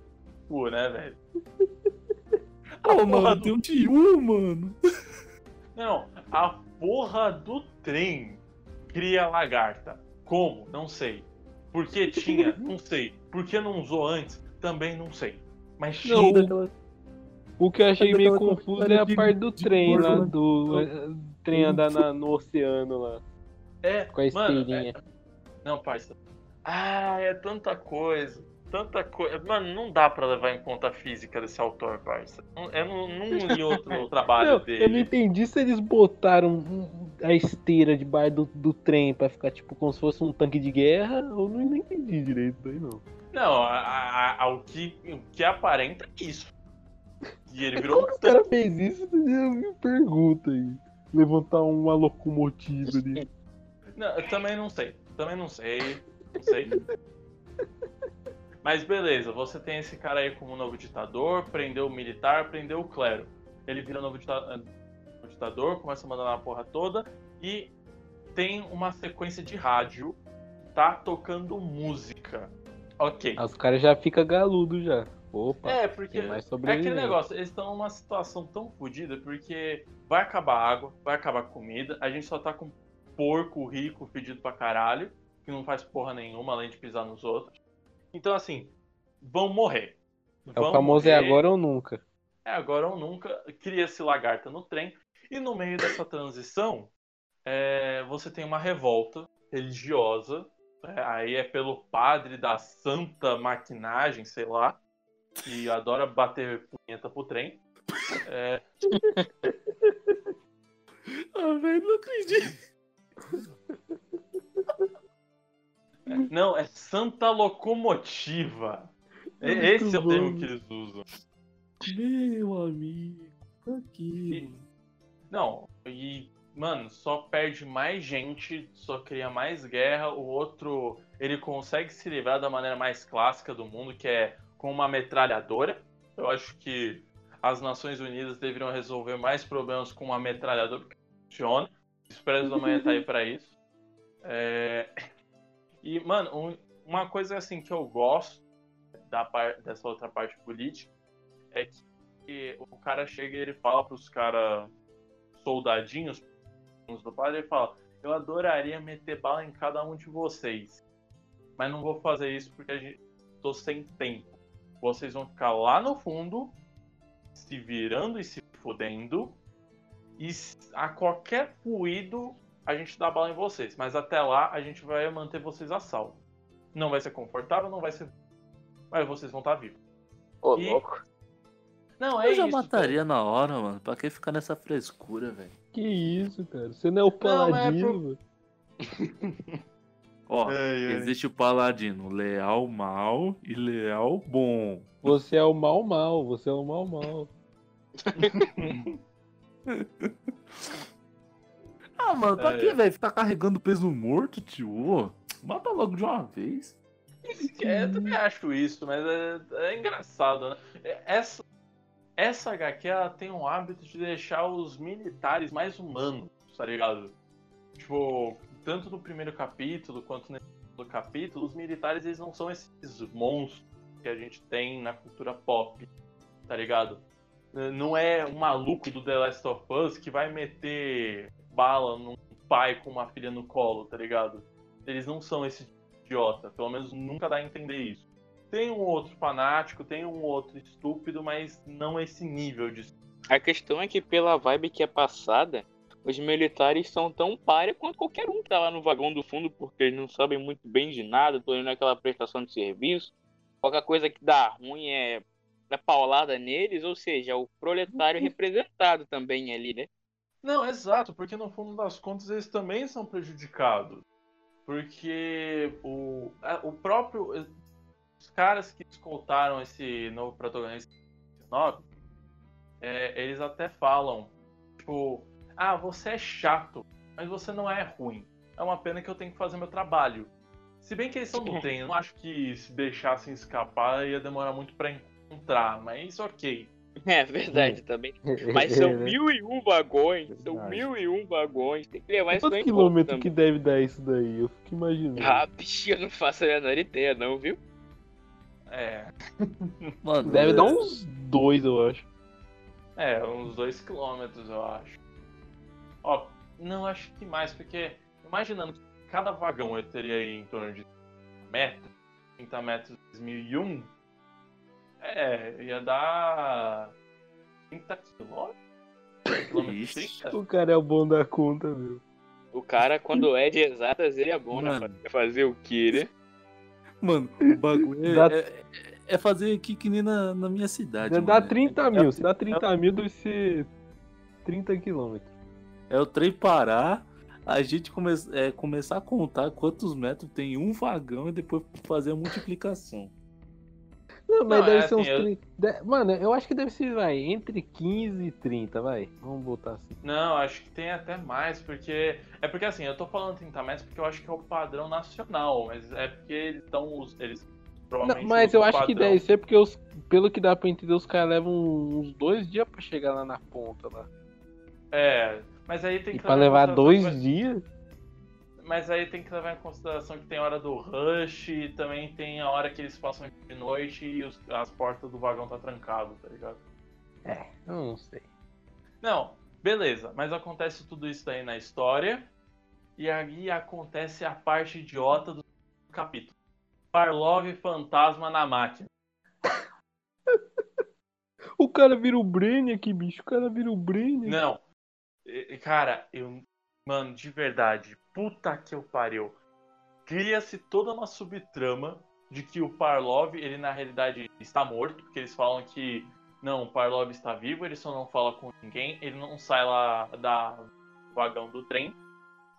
cu, né, velho? <laughs> A Pô, porra mano, do- tem um tio, mano. <laughs> Não, a porra do trem cria lagarta. Como? Não sei. Porque tinha, não sei. Por que não usou antes? Também não sei. Mas Não, O que eu achei meio confuso é a parte do trem lá, né? do eh, trem andar na- no oceano lá, É, com a mano, esteirinha. Não, parça. Ah, é tanta coisa. Tanta coisa. Mano, não dá pra levar em conta a física desse autor, parça. Eu não, não li outro <laughs> trabalho Não, eu não dele. entendi se eles botaram a esteira debaixo do, do trem pra ficar tipo como se fosse um tanque de guerra, ou não, não entendi direito daí não. Não, a, a- a- o, que, o que aparenta é isso. E ele virou Como o cara fez isso? Eu me pergunta aí. Levantar uma locomotiva ali. Não, eu também não sei. Também não sei. Não sei. Mas beleza, você tem esse cara aí como novo ditador, prendeu o militar, prendeu o clero. Ele vira novo dita- novo ditador, começa a mandar na porra toda e tem uma sequência de rádio, tá tocando música. Ok. Aí os caras já ficam galudo já. Opa, É, porque é aquele negócio, eles estão numa situação tão fodida porque vai acabar água, vai acabar comida, a gente só tá com porco rico fedido pra caralho, que não faz porra nenhuma além de pisar nos outros. Então, assim, vão morrer. É o Vão famoso é morrer. agora ou nunca. É agora ou nunca. Cria-se lagarta no trem. E no meio dessa transição, é, você tem uma revolta religiosa. É, aí é pelo padre da santa maquinagem, sei lá. Que adora bater punheta pro trem. É, Ah, velho, não acredito. é, não, é santa locomotiva. E- Muito Esse é o termo que eles usam. Meu amigo. Aqui. Não, e, mano, só perde mais gente, só cria mais guerra. O outro, ele consegue se livrar da maneira mais clássica do mundo, que é com uma metralhadora. Eu acho que as Nações Unidas deveriam resolver mais problemas com uma metralhadora, porque funciona. O Expresso da Manhã tá aí pra isso. É, E, mano, um- uma coisa assim que eu gosto da par... dessa outra parte política é que o cara chega e ele fala pros caras soldadinhos uns do padre, ele fala: Eu adoraria meter bala em cada um de vocês, mas não vou fazer isso porque a gente tô sem tempo. Vocês vão ficar lá no fundo, se virando e se fudendo, e a qualquer fluido a gente dá bala em vocês, mas até lá a gente vai manter vocês a salvo. Não vai ser confortável, não vai ser. Mas vocês vão estar vivos. Ô, E- louco. Não, é Eu já isso. mataria na hora, mano. Pra que ficar nessa frescura, velho? Que isso, cara? Você não é o Não, mas é paladino. <laughs> Ó, existe o paladino leal mal e leal bom. Você é o mal mal, você é o mal mal. <laughs> Ah, mano, pra É. que, velho? Ficar carregando peso morto, tio? Mata logo de uma vez. É, eu também acho isso, mas é, é engraçado, né? É, Essa, essa HQ ela tem um hábito de deixar os militares mais humanos, tá ligado? Tipo, tanto no primeiro capítulo quanto no segundo capítulo, os militares eles não são esses monstros que a gente tem na cultura pop, tá ligado? Não é um maluco do The Last of Us que vai meter bala num pai com uma filha no colo, tá ligado? Eles não são esse idiota, pelo menos nunca dá a entender isso. Tem um outro fanático, tem um outro estúpido, mas não esse nível de. A questão é que pela vibe que é passada, os militares são tão párea quanto qualquer um que tá lá no vagão do fundo, porque eles não sabem muito bem de nada, estão indo naquela prestação de serviço. Qualquer coisa que dá ruim é, é paulada neles, ou seja, o proletário representado também ali, né? Não, exato, porque no fundo das contas eles também são prejudicados. Porque o, o próprio. Os caras que escoltaram esse novo protagonista 19, é, eles até falam, tipo, ah, você é chato, mas você não é ruim. É uma pena que eu tenho que fazer meu trabalho. Se bem que eles são do <laughs> trem, eu não acho que se deixassem escapar ia demorar muito pra encontrar, mas ok. É verdade também. <laughs> Mas são É, né? mil e um vagões, são Verdade. mil e um vagões, tem que levar isso quilômetros também. que deve dar isso daí? Eu fico imaginando. Ah, bicho, eu não faço a menor ideia não, viu? É, <laughs> Mano, Deve é- dar uns dois, eu acho. É, uns 2 quilômetros, eu acho. Ó, não, acho que mais, porque imaginando que cada vagão eu teria aí em torno de metro, 30 metros em 2001, é, ia dar 30 quilômetros? Quilômetros Ixi. 30? O cara é o bom da conta, meu. O cara, quando é de exatas, ele é bom, né? Mano. Fazer o quê, né? Mano, o bagulho é, Dá- é, é fazer aqui que nem na, na minha cidade. Dá mano. 30 mil. Se dá 30 mil, ser 30 quilômetros. É o trem parar, a gente come, é, começar a contar quantos metros tem um vagão e depois fazer a multiplicação. Não, mas Não, deve é ser assim, uns eu- 30. de- Mano, eu acho que deve ser, vai, entre 15 e 30, vai. Vamos botar assim. Não, acho que tem até mais, porque. É porque assim, eu tô falando 30 metros porque eu acho que é o padrão nacional, mas é porque eles estão. Os, eles Não, mas eu acho que padrão. deve ser porque, os, pelo que dá pra entender, os caras levam uns dois dias pra chegar lá na ponta lá. É, mas aí tem E que pra levar dois que dias. Mas aí tem que levar em consideração que tem a hora do rush, e também tem a hora que eles passam de noite e os- as portas do vagão tá trancado, tá ligado? É, eu não sei. Não, beleza, mas acontece tudo isso daí na história. E aí acontece a parte idiota do capítulo. Parlov fantasma na máquina. <laughs> O cara vira o Brainiac, bicho. O cara vira o Brainiac. Não. Cara, eu. Mano, de verdade. Puta que eu pariu. Cria-se toda uma subtrama de que o Parlov, ele na realidade está morto, porque eles falam que não, o Parlov está vivo, ele só não fala com ninguém, ele não sai lá da vagão do trem.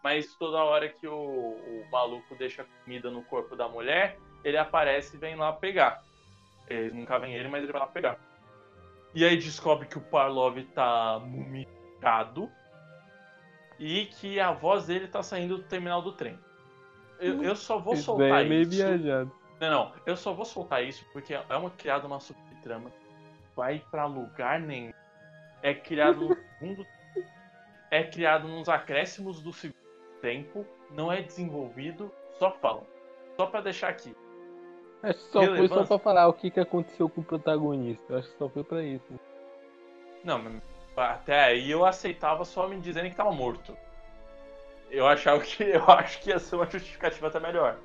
Mas toda hora que o, o maluco deixa comida no corpo da mulher, ele aparece e vem lá pegar. Eles nunca vem ele, mas ele vai lá pegar. E aí descobre que o Parlov tá mumificado e que a voz dele tá saindo do terminal do trem. Eu, eu só vou Isso soltar é meio isso. viajado. Não, não, eu só vou soltar isso porque é uma criada uma subtrama. Vai pra lugar nenhum. É criado no <laughs> segundo. É criado nos acréscimos do segundo tempo. Não é desenvolvido. Só falam. Só pra deixar aqui. Acho que só foi só pra falar o que, que aconteceu com o protagonista. Eu acho que só foi pra isso. Não, mas até aí eu aceitava só me dizendo que tava morto. Eu achava que <laughs> eu acho que ia ser uma justificativa até melhor.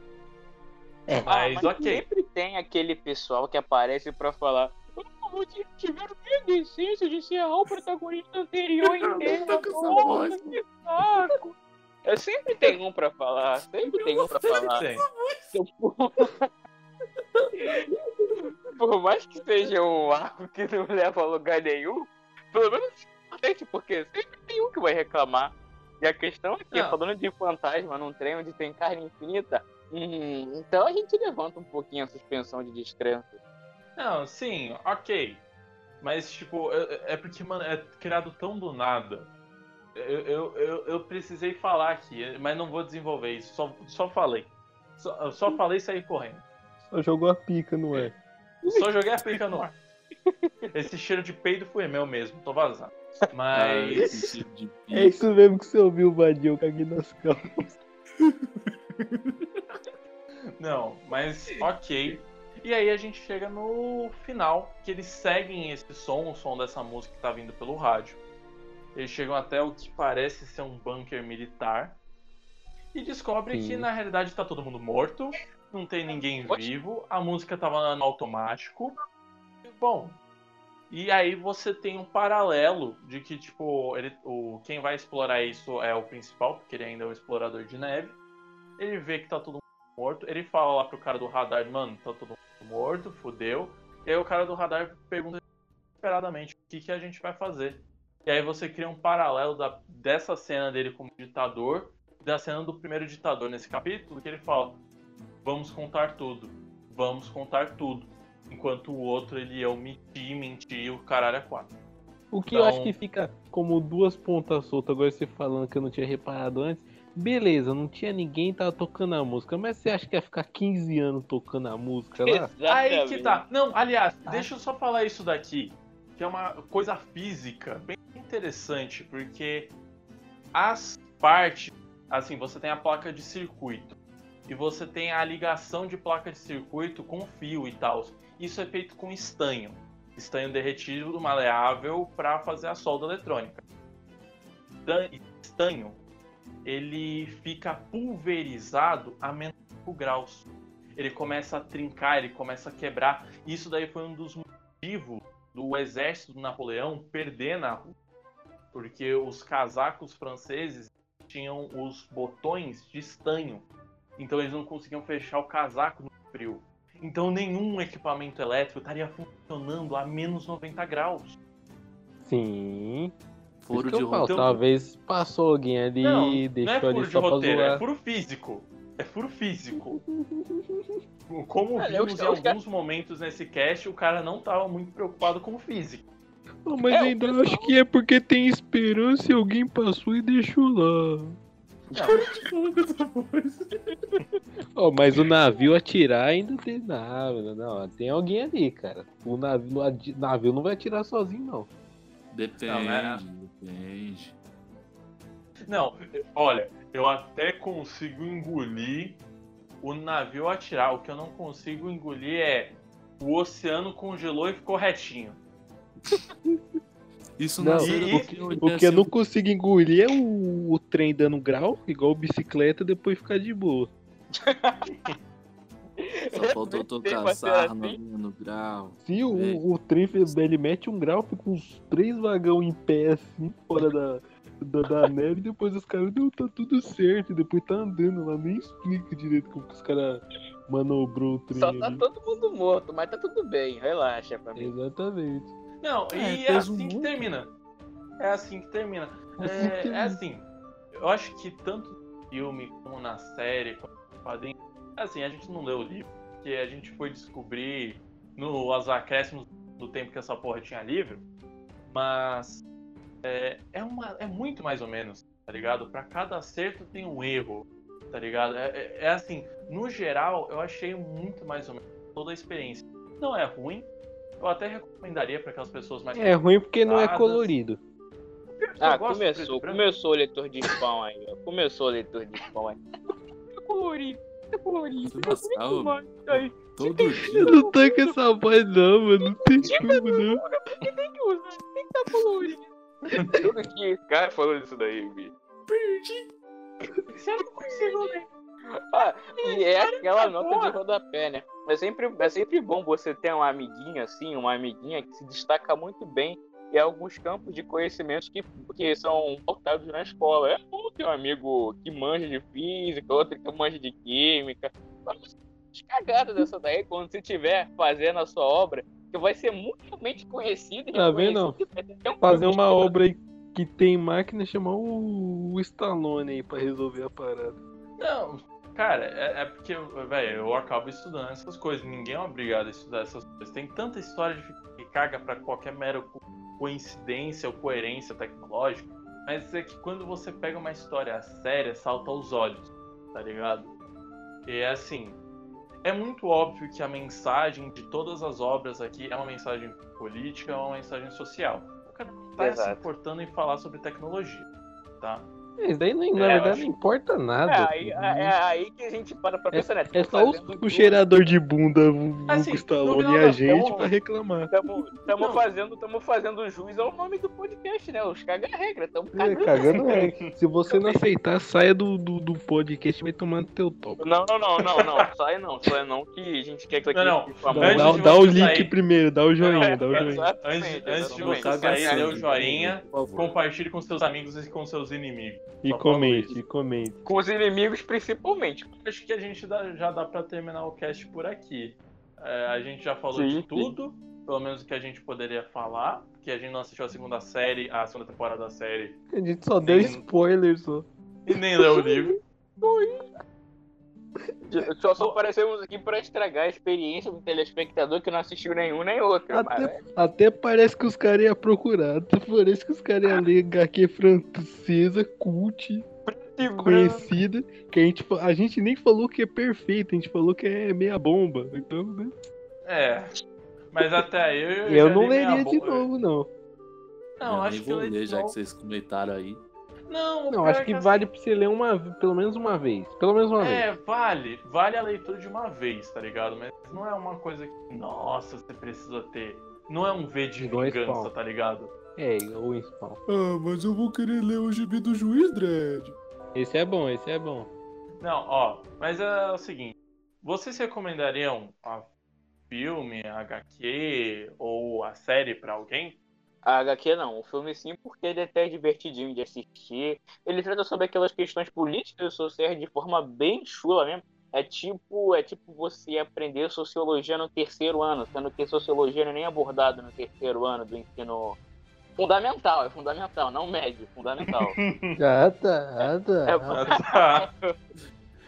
É. Mas, Ah, ok. Sempre tem aquele pessoal que aparece pra falar. "Ah, vocês tiveram decência de encerrar o protagonista anterior inteiro. <laughs> Que saco." É, sempre tem um pra falar, sempre tem um pra falar. Tem. <laughs> Por mais que seja um arco que não leva a lugar nenhum, pelo menos porque sempre tem um que vai reclamar. E a questão é que, Não. falando de fantasma num trem onde tem carne infinita, hum, então a gente levanta um pouquinho a suspensão de descrença. Não, sim, ok. Mas, tipo, é é porque, mano, é criado tão do nada. Eu, eu, eu, eu precisei falar aqui, mas não vou desenvolver isso. Só, só falei. Só, só falei e saí correndo. Só jogou a pica, não é? Só joguei a pica no ar. Esse cheiro de peido foi meu mesmo, tô vazando. Mas. É isso mesmo que você ouviu, Vadio. Eu caguei nas calças. <laughs> Não, mas ok. E aí a gente chega no final, que eles seguem esse som, o som dessa música que tá vindo pelo rádio. Eles chegam até o que parece ser um bunker militar. E descobrem que na realidade tá todo mundo morto, não tem ninguém vivo, a música tava no automático. Bom, e aí você tem um paralelo de que, tipo, ele, o, quem vai explorar isso é o principal, porque ele ainda é o explorador de neve. Ele vê que tá todo mundo morto, ele fala lá pro cara do radar, mano, tá todo mundo morto, fudeu. E aí o cara do radar pergunta desesperadamente o que, que a gente vai fazer. E aí você cria um paralelo da, dessa cena dele como ditador da cena do primeiro ditador nesse capítulo, que ele fala: Vamos contar tudo, vamos contar tudo. Enquanto o outro ele ia omitir, mentir, o caralho é quatro. O que eu acho Então- que fica como duas pontas soltas, agora você falando que eu não tinha reparado antes. Beleza, não tinha ninguém tava tocando a música, mas você acha que ia ficar 15 anos tocando a música lá? <laughs> Aí que tá. Não, aliás, Ah. deixa eu só falar isso daqui, que é uma coisa física bem interessante, porque as partes, assim, você tem a placa de circuito e você tem a ligação de placa de circuito com fio e tal. Isso é feito com estanho, estanho derretido maleável para fazer a solda eletrônica. Estanho, ele fica pulverizado a menos 5 graus. ele começa a trincar, ele começa a quebrar. Isso daí foi um dos motivos do exército do Napoleão perder na Rússia. Porque os casacos franceses tinham os botões de estanho. Então eles não conseguiam fechar o casaco no frio. Então nenhum equipamento elétrico estaria funcionando a menos 90 graus. Sim. Furo de eu roteiro. Talvez passou alguém ali Não, e não é deixou furo ali de só pra roteiro, é furo físico. É furo físico. <laughs> Como Olha, vimos os- em os ca- alguns momentos nesse cast, o cara não tava muito preocupado com o físico. Não, mas É, ainda acho que é porque tem esperança e alguém passou e deixou lá. <laughs> Ó, <laughs> mas o navio atirar ainda tem nada, não. Tem alguém ali, cara. O navio, o navio não vai atirar sozinho, não. Depende, Não, né? depende. Não, olha, eu até consigo engolir o navio atirar. O que eu não consigo engolir é o oceano congelou e ficou retinho. <laughs> Isso Não, nasceu e- porque O que eu não consigo engolir é o, o trem dando grau, igual bicicleta, depois ficar de boa. Só <laughs> faltou tocar que sarna assim. no grau. Se o, É. o trem ele mete um grau, fica uns três vagão em pé assim, fora da, da, da <laughs> neve, e depois os caras, não, tá tudo certo, e depois tá andando lá, nem explica direito como que os caras manobrou o trem Só tá ali. todo mundo morto, mas tá tudo bem, relaxa pra mim. Exatamente. Não, É, e é assim que monte. termina. É assim que termina. Assim que É, é assim, eu acho que tanto no filme como na série, como no quadrinho, assim, a gente não leu o livro, porque a gente foi descobrir nos acréscimos do tempo que essa porra tinha livro, mas é, é, uma, é muito mais ou menos, tá ligado? Pra cada acerto tem um erro, tá ligado? É, é- é assim, no geral, eu achei muito mais ou menos toda a experiência. Não é ruim, eu até recomendaria pra aquelas pessoas mais É ruim porque não é colorido. Ah, começou, começou o leitor de spam aí, ó. Começou o leitor de spam aí. É <laughs> colorido, é colorido. Nossa, é muito ô, mais. Aí, Todo dia. Eu não tô com essa voz não, mano. Não tem como não. tem que usar, tem que estar colorido. Tudo <laughs> que esse cara falou disso daí, bicho. Você não consigo ler. Ah, <laughs> e é aquela nota de rodapé, né? É sempre, é sempre bom você ter uma amiguinha assim, uma amiguinha que se destaca muito bem em alguns campos de conhecimentos que, que são pautados na escola. É bom ter um amigo que manja de física, outro que manja de química. Mas cagada dessa daí quando você estiver fazendo a sua obra, que vai ser mundialmente conhecida e Tá vendo? reconhecida, vai ter um Fazer uma obra aí que tem máquina chamar o, o Stallone aí pra resolver a parada. Não, cara, é, é porque, velho, eu acabo estudando essas coisas. Ninguém é obrigado a estudar essas coisas. Tem tanta história de que caga pra qualquer mera co- coincidência ou coerência tecnológica. Mas é que quando você pega uma história séria, salta aos olhos, tá ligado? E é assim. É muito óbvio que a mensagem de todas as obras aqui é uma mensagem política, é uma mensagem social. O cara não tá se Exato. importando em falar sobre tecnologia, tá? Isso daí, não, na É, verdade, acho- não importa nada. É aí, pô. é, é aí que a gente para pra pensar, né? É só os, o cheirador de bunda, o Assim, Stallone e a gente contas- pra reclamar. Estamos fazendo, tamo fazendo jus ao nome do podcast, né? Os caga-regra. Estamos É, cagando é. Se você não aceitar, saia do, do, do podcast e vai tomar no teu topo. Não, não, não, não, não. Sai não, sai não, que a gente quer que isso aqui Não, Dá, dá- o link sair- primeiro, dá o joinha, Não, dá o é, joinha. Antes, antes de você caga sair, dê o joinha, compartilhe com seus amigos e com seus inimigos. E Só comente, e comente. Com os inimigos principalmente. Acho que a gente dá- já dá pra terminar o cast por aqui. É, a gente já falou Sim, de sim. tudo, pelo menos o que a gente poderia falar, porque a gente não assistiu a segunda série, a segunda temporada da série, A gente só deu Sim. spoiler só. e nem leu o livro. <laughs> Só, só aparecemos aqui pra estragar a experiência do telespectador que não assistiu nenhum nem outro. mas- Até, até parece que os caras iam procurar. Até parece que os caras iam ler HQ francesa, cult, conhecida. Que a gente, a gente nem falou que é perfeito, a gente falou que é meia bomba. Então, né? É. Mas até aí eu. Eu já não li meia leria de novo, não. Não, Eu acho nem que eu vou li ler, de já que vocês comentaram aí. Não, Não, acho é que assim, vale pra você ler uma, pelo menos uma vez. Pelo menos uma vez. É, vale. Vale a leitura de uma vez, tá ligado? Mas não é uma coisa que, nossa, você precisa ter. Não é um V de Igual vingança, Spawn. tá ligado? É, o Spawn. Ah, mas eu vou querer ler o gibi do Juiz Dredd. Esse é bom, esse é bom. Não, ó, mas é o seguinte. vocês recomendariam a filme, a HQ ou a série pra alguém? A HQ não, o filme sim, porque ele é até divertidinho de assistir. Ele trata sobre aquelas questões políticas e sociais de forma bem chula mesmo. É tipo, é tipo você aprender sociologia no terceiro ano, sendo que sociologia não é nem abordado no terceiro ano do ensino fundamental, é fundamental, não médio, fundamental. Ah, tá, ah, tá. É, Ah, tá.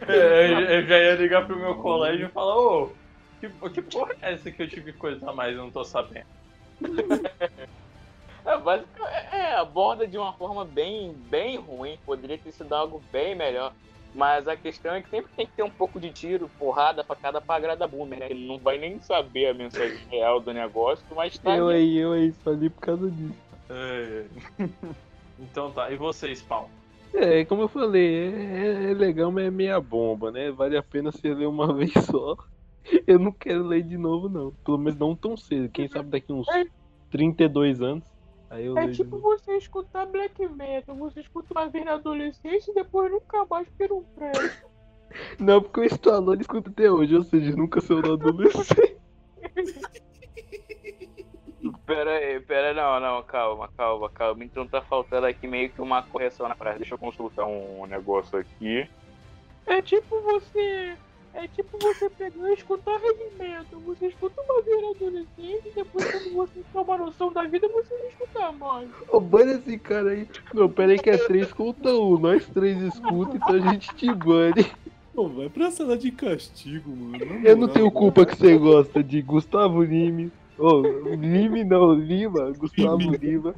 É, eu, eu já ia ligar pro meu colégio e falar, ô, que, que porra é essa que eu tive coisa a mais e não tô sabendo? <laughs> É, basicamente, é, aborda de uma forma bem, bem ruim. Poderia ter sido algo bem melhor. Mas a questão é que sempre tem que ter um pouco de tiro, porrada, facada pra agradar boomer, né? Ele não vai nem saber a mensagem real do negócio, mas tá Eu aí, eu aí, só ali por causa disso. É. <laughs> Então tá, e vocês, Paulo? É, como eu falei, é, é legal, mas é meia bomba, né? Vale a pena você ler uma <laughs> vez só. Eu não quero ler de novo, não. Pelo menos não tão cedo. Quem sabe daqui uns 32 anos. Aí eu É tipo você escutar black metal, você escuta uma vez na adolescência e depois nunca mais vira um presta. <laughs> Não, porque o Stallone escuta até hoje, ou seja, nunca saiu da adolescência. <laughs> Pera aí, pera aí, não, não, calma, calma, calma. Então tá faltando aqui meio que uma correção na frase. Deixa eu consultar um negócio aqui. É tipo você. É tipo você pegar e escutar metal. Você escuta uma vez na adolescência e depois quando você toma noção da vida, você não escuta mais. Ô, bane esse cara aí. Não, pera aí que é 3 contra 1. Nós três escuta, então a gente te bane. Pô, vai pra sala de castigo, mano. Na Eu não tenho culpa que você gosta de Gustavo Lime. Ô, Lime não, Lima, Gustavo. Lima,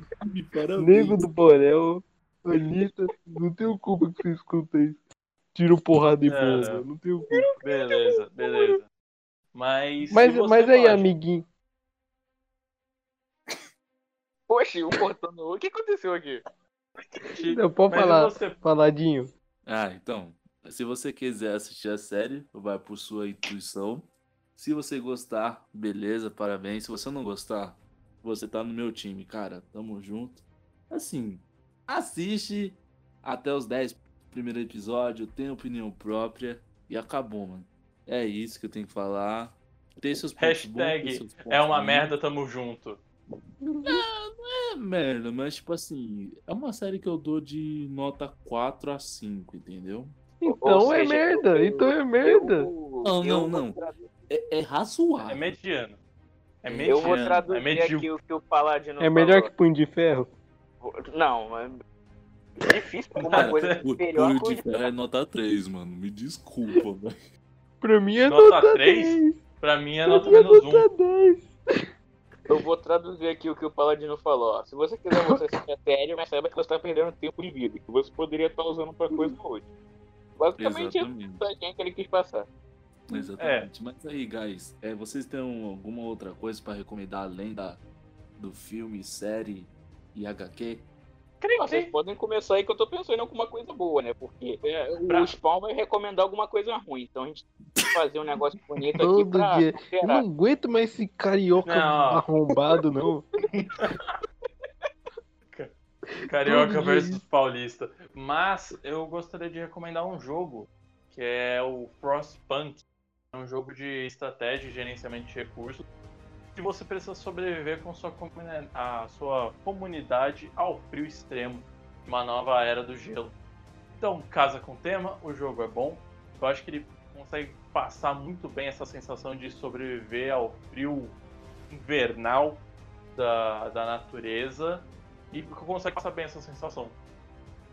parabéns. Nego do Borel, Anitta, não tenho culpa que você escuta isso. Tiro porrada e É, bomba, não. não tenho culpa. Beleza, beleza. Mas. Mas, mas aí, gosta- amiguinho, Poxa, um cortando o. O que aconteceu aqui? não, pode Mas falar, você, faladinho. Ah, então. Se você quiser assistir a série, vai por sua intuição. Se você gostar, beleza, parabéns. Se você não gostar, você tá no meu time, cara. Tamo junto. Assim, assiste até os 10 primeiro episódio, tem opinião própria e acabou, mano. É isso que eu tenho que falar. Tem seus pontos bons, tem Hashtag seus é uma merda, tamo junto. É merda, mas tipo assim, é uma série que eu dou de nota 4 a 5, entendeu? Então é seja, merda, eu- então é merda. Eu- Não, eu não, não. É, é razoável. É mediano. É Eu mediano. Eu vou é traduzir medíocre. aqui o que o Paladino É melhor que falou. punho de ferro? Não, é difícil alguma Cara, coisa O de coisa. Ferro é nota 3, mano. Me desculpa, velho. Pra mim é Nota nota, três? 10. Pra mim é Pra nota é menos um. nota 10. Eu vou traduzir aqui o que o Paladino falou. ó. Se você quiser você assistir a série, mas saiba que você está perdendo tempo de vida, que você poderia estar usando para coisa hoje. Basicamente, Exatamente. mensagem que ele quis passar. Exatamente. Mas aí, guys, é, vocês têm alguma outra coisa pra recomendar além da, do filme, série e HQ? Ah, Vocês podem começar aí que eu tô pensando em alguma coisa boa, né? Porque é, Pra- o Spawn vai recomendar alguma coisa ruim. Então a gente tem que fazer um negócio bonito aqui Todo pra dia. Eu não aguento mais esse carioca Não. arrombado, não. <laughs> Carioca Todo versus dia. Paulista. Mas eu gostaria de recomendar um jogo que é o Frostpunk. É um jogo de estratégia e gerenciamento de recursos que você precisa sobreviver com sua a sua comunidade ao frio extremo uma nova era do gelo. Então, casa com o tema, o jogo é bom. Eu acho que ele consegue passar muito bem essa sensação de sobreviver ao frio invernal da, da natureza e consegue passar bem essa sensação.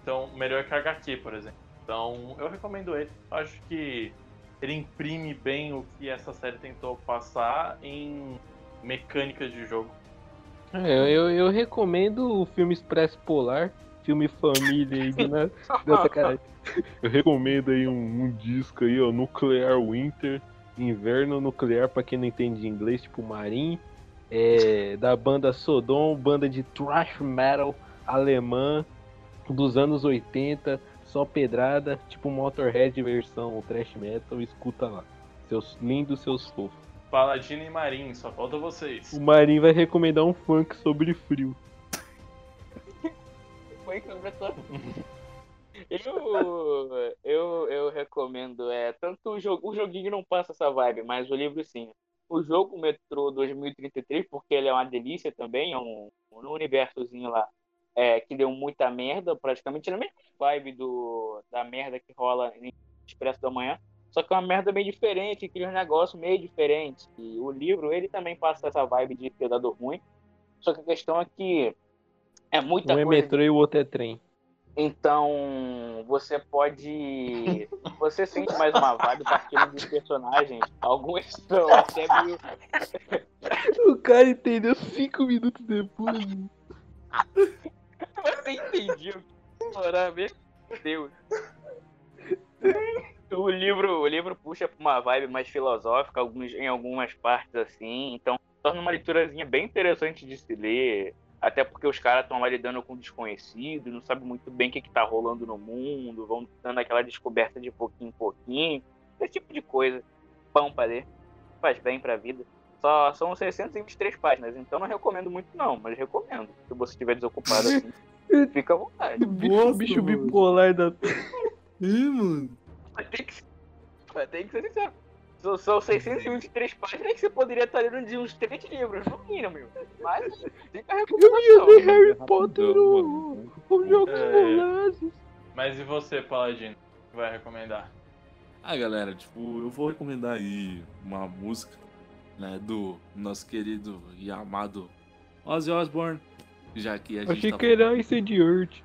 Então, melhor que HQ, por exemplo. Então, eu recomendo ele. Acho que ele imprime bem o que essa série tentou passar em mecânicas de jogo. É, eu, eu recomendo o filme Expresso Polar, filme família aí, de na, <laughs> dessa cara. Eu recomendo aí um, um disco aí, ó, Nuclear Winter, Inverno Nuclear, pra quem não entende inglês, tipo Marim, é, da banda Sodom, banda de thrash metal alemã dos anos 80, só pedrada, tipo Motorhead versão thrash metal, escuta lá. Seus lindos, seus fofos. Paladino e Marin, só falta vocês. O Marim vai recomendar um funk sobre frio. Foi que eu já tô- Eu, eu, eu recomendo, é, tanto o jogo, o joguinho não passa essa vibe, mas o livro sim. O jogo Metrô 2033, porque ele é uma delícia também, é um, um universozinho lá, é, que deu muita merda, praticamente na mesma vibe do, da merda que rola em Expresso da Manhã, só que é uma merda meio diferente, cria um negócio meio diferente. E o livro, ele também passa essa vibe de predador ruim, só que a questão é que é muita Um é coisa metrô e o outro é trem. então, você pode. Você sente mais uma vibe partindo dos personagens. Alguns são até meio. O cara entendeu cinco minutos depois. Você explorar mesmo? Deus. O livro, o livro puxa pra uma vibe mais filosófica alguns, em algumas partes assim. Então, torna uma leiturazinha bem interessante de se ler. Até porque os caras estão lá lidando com desconhecido, não sabem muito bem o que, que tá rolando no mundo, vão dando aquela descoberta de pouquinho em pouquinho. Esse tipo de coisa. Pão pra ler. Faz bem pra vida. Só são 623 páginas, então não recomendo muito não, mas recomendo. Se você estiver desocupado assim, <laughs> fica à vontade. Bicho, Nossa, bicho bipolar da. <laughs> Ih, mano. Mas tem que, mas tem que ser sincero. São, são 623 páginas que você poderia estar lendo de uns 3 livros, no mínimo, meu. Mas fica a Eu ia Harry Potter o, o jogo É. dos. Mas e você, Paladino? O que vai recomendar? Ah, galera, tipo, eu vou recomendar aí uma música, né, do nosso querido e amado Ozzy Osbourne. Já que a gente Achei tá que era incendiante.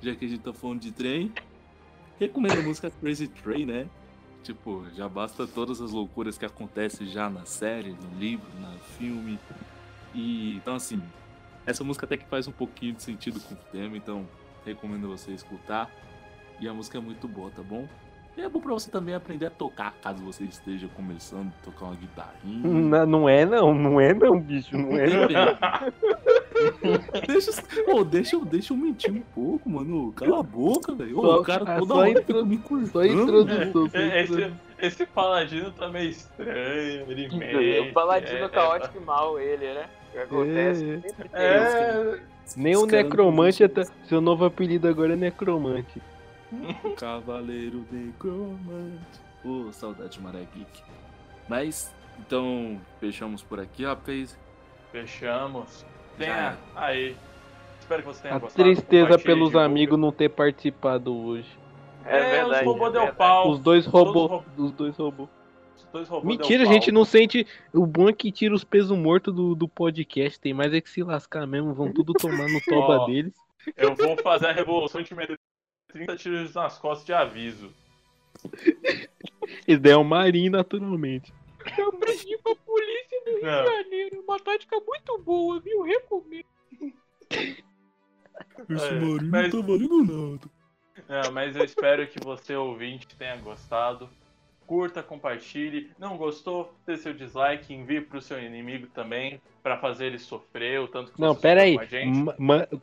já que a gente tá falando de trem, recomendo a música Crazy Train, né? Tipo, já basta todas as loucuras que acontecem já na série, no livro, no filme. E então assim, essa música até que faz um pouquinho de sentido com o tema, então recomendo você escutar. E a música é muito boa, tá bom? E é bom pra você também aprender a tocar, caso você esteja começando a tocar uma guitarrinha. Não, não é não, não é não, bicho, não é <laughs> não. <laughs> deixa, ô, deixa, eu- deixa eu mentir um pouco, mano. Cala a boca, velho. Só- O cara ah, toda só hora intro- fica me Só cortando. introdução. só É. Esse, esse Paladino tá meio estranho, ele O. Paladino é, caótico e mal, ele, né? O que acontece? É. É, é, Nem o necromante, é ta- seu novo apelido agora é necromante. <laughs> Cavaleiro Necromante. Ô, saudade Maré Geek. Mas, então, fechamos por aqui, rapaz. fechamos. Tenha aí. Espero que você tenha A gostado. tristeza pelos amigos não ter participado hoje. É verdade. os robôs é deu verdade. pau. Os dois robôs. os Os dois robôs. Os dois robôs Mentira, a gente não sente. O bom é que tira os pesos mortos do, do podcast. Tem mais é que se lascar mesmo. Vão tudo tomar no <laughs> toba Ó. deles. Eu vou fazer a revolução de meter 30 tiros nas costas de aviso. <laughs> Eles deram marinho naturalmente. Eu aprendi com a polícia do Rio Não. de Janeiro. Uma tática muito boa, viu? Recomendo. Esse É, marinho mas- não tá valendo nada. Não, mas eu espero que você, ouvinte, tenha gostado. Curta, compartilhe. Não gostou? Dê seu dislike, envie pro seu inimigo também, pra fazer ele sofrer o tanto que Não, você pera aí. a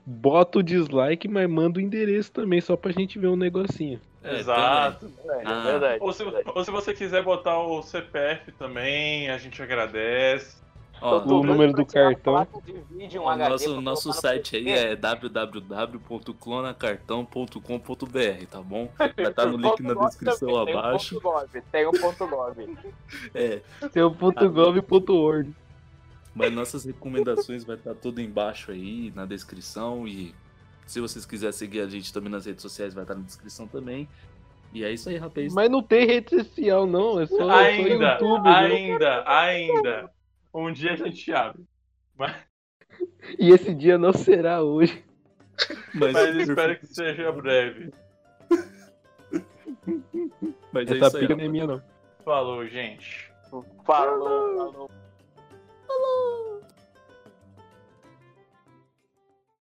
bota o dislike, mas manda o endereço também, só pra gente ver um negocinho. É, Exato. É Ah. verdade. Ou se, ou se você quiser botar o CPF também, a gente agradece. Ó, o número do cartão. um o nosso, nosso site aí é www.clonacartão.com.br, tá bom? <laughs> Vai estar no link na descrição também, abaixo. Tem um ponto gov. Tem um ponto gov. <laughs> É, ponto gov e ponto org. mas nossas recomendações vai estar tudo embaixo aí na descrição e se vocês quiserem seguir a gente também nas redes sociais vai estar na descrição também. E é isso aí, rapaz. Mas não tem rede social, não. É só, só ainda, YouTube. né? ainda, ainda. Um dia a gente abre. E esse dia não será hoje. Mas, Mas espero que seja breve. <laughs> Mas é Essa isso aí, pica não é minha, não. Falou, gente. Falou, falou. Falou!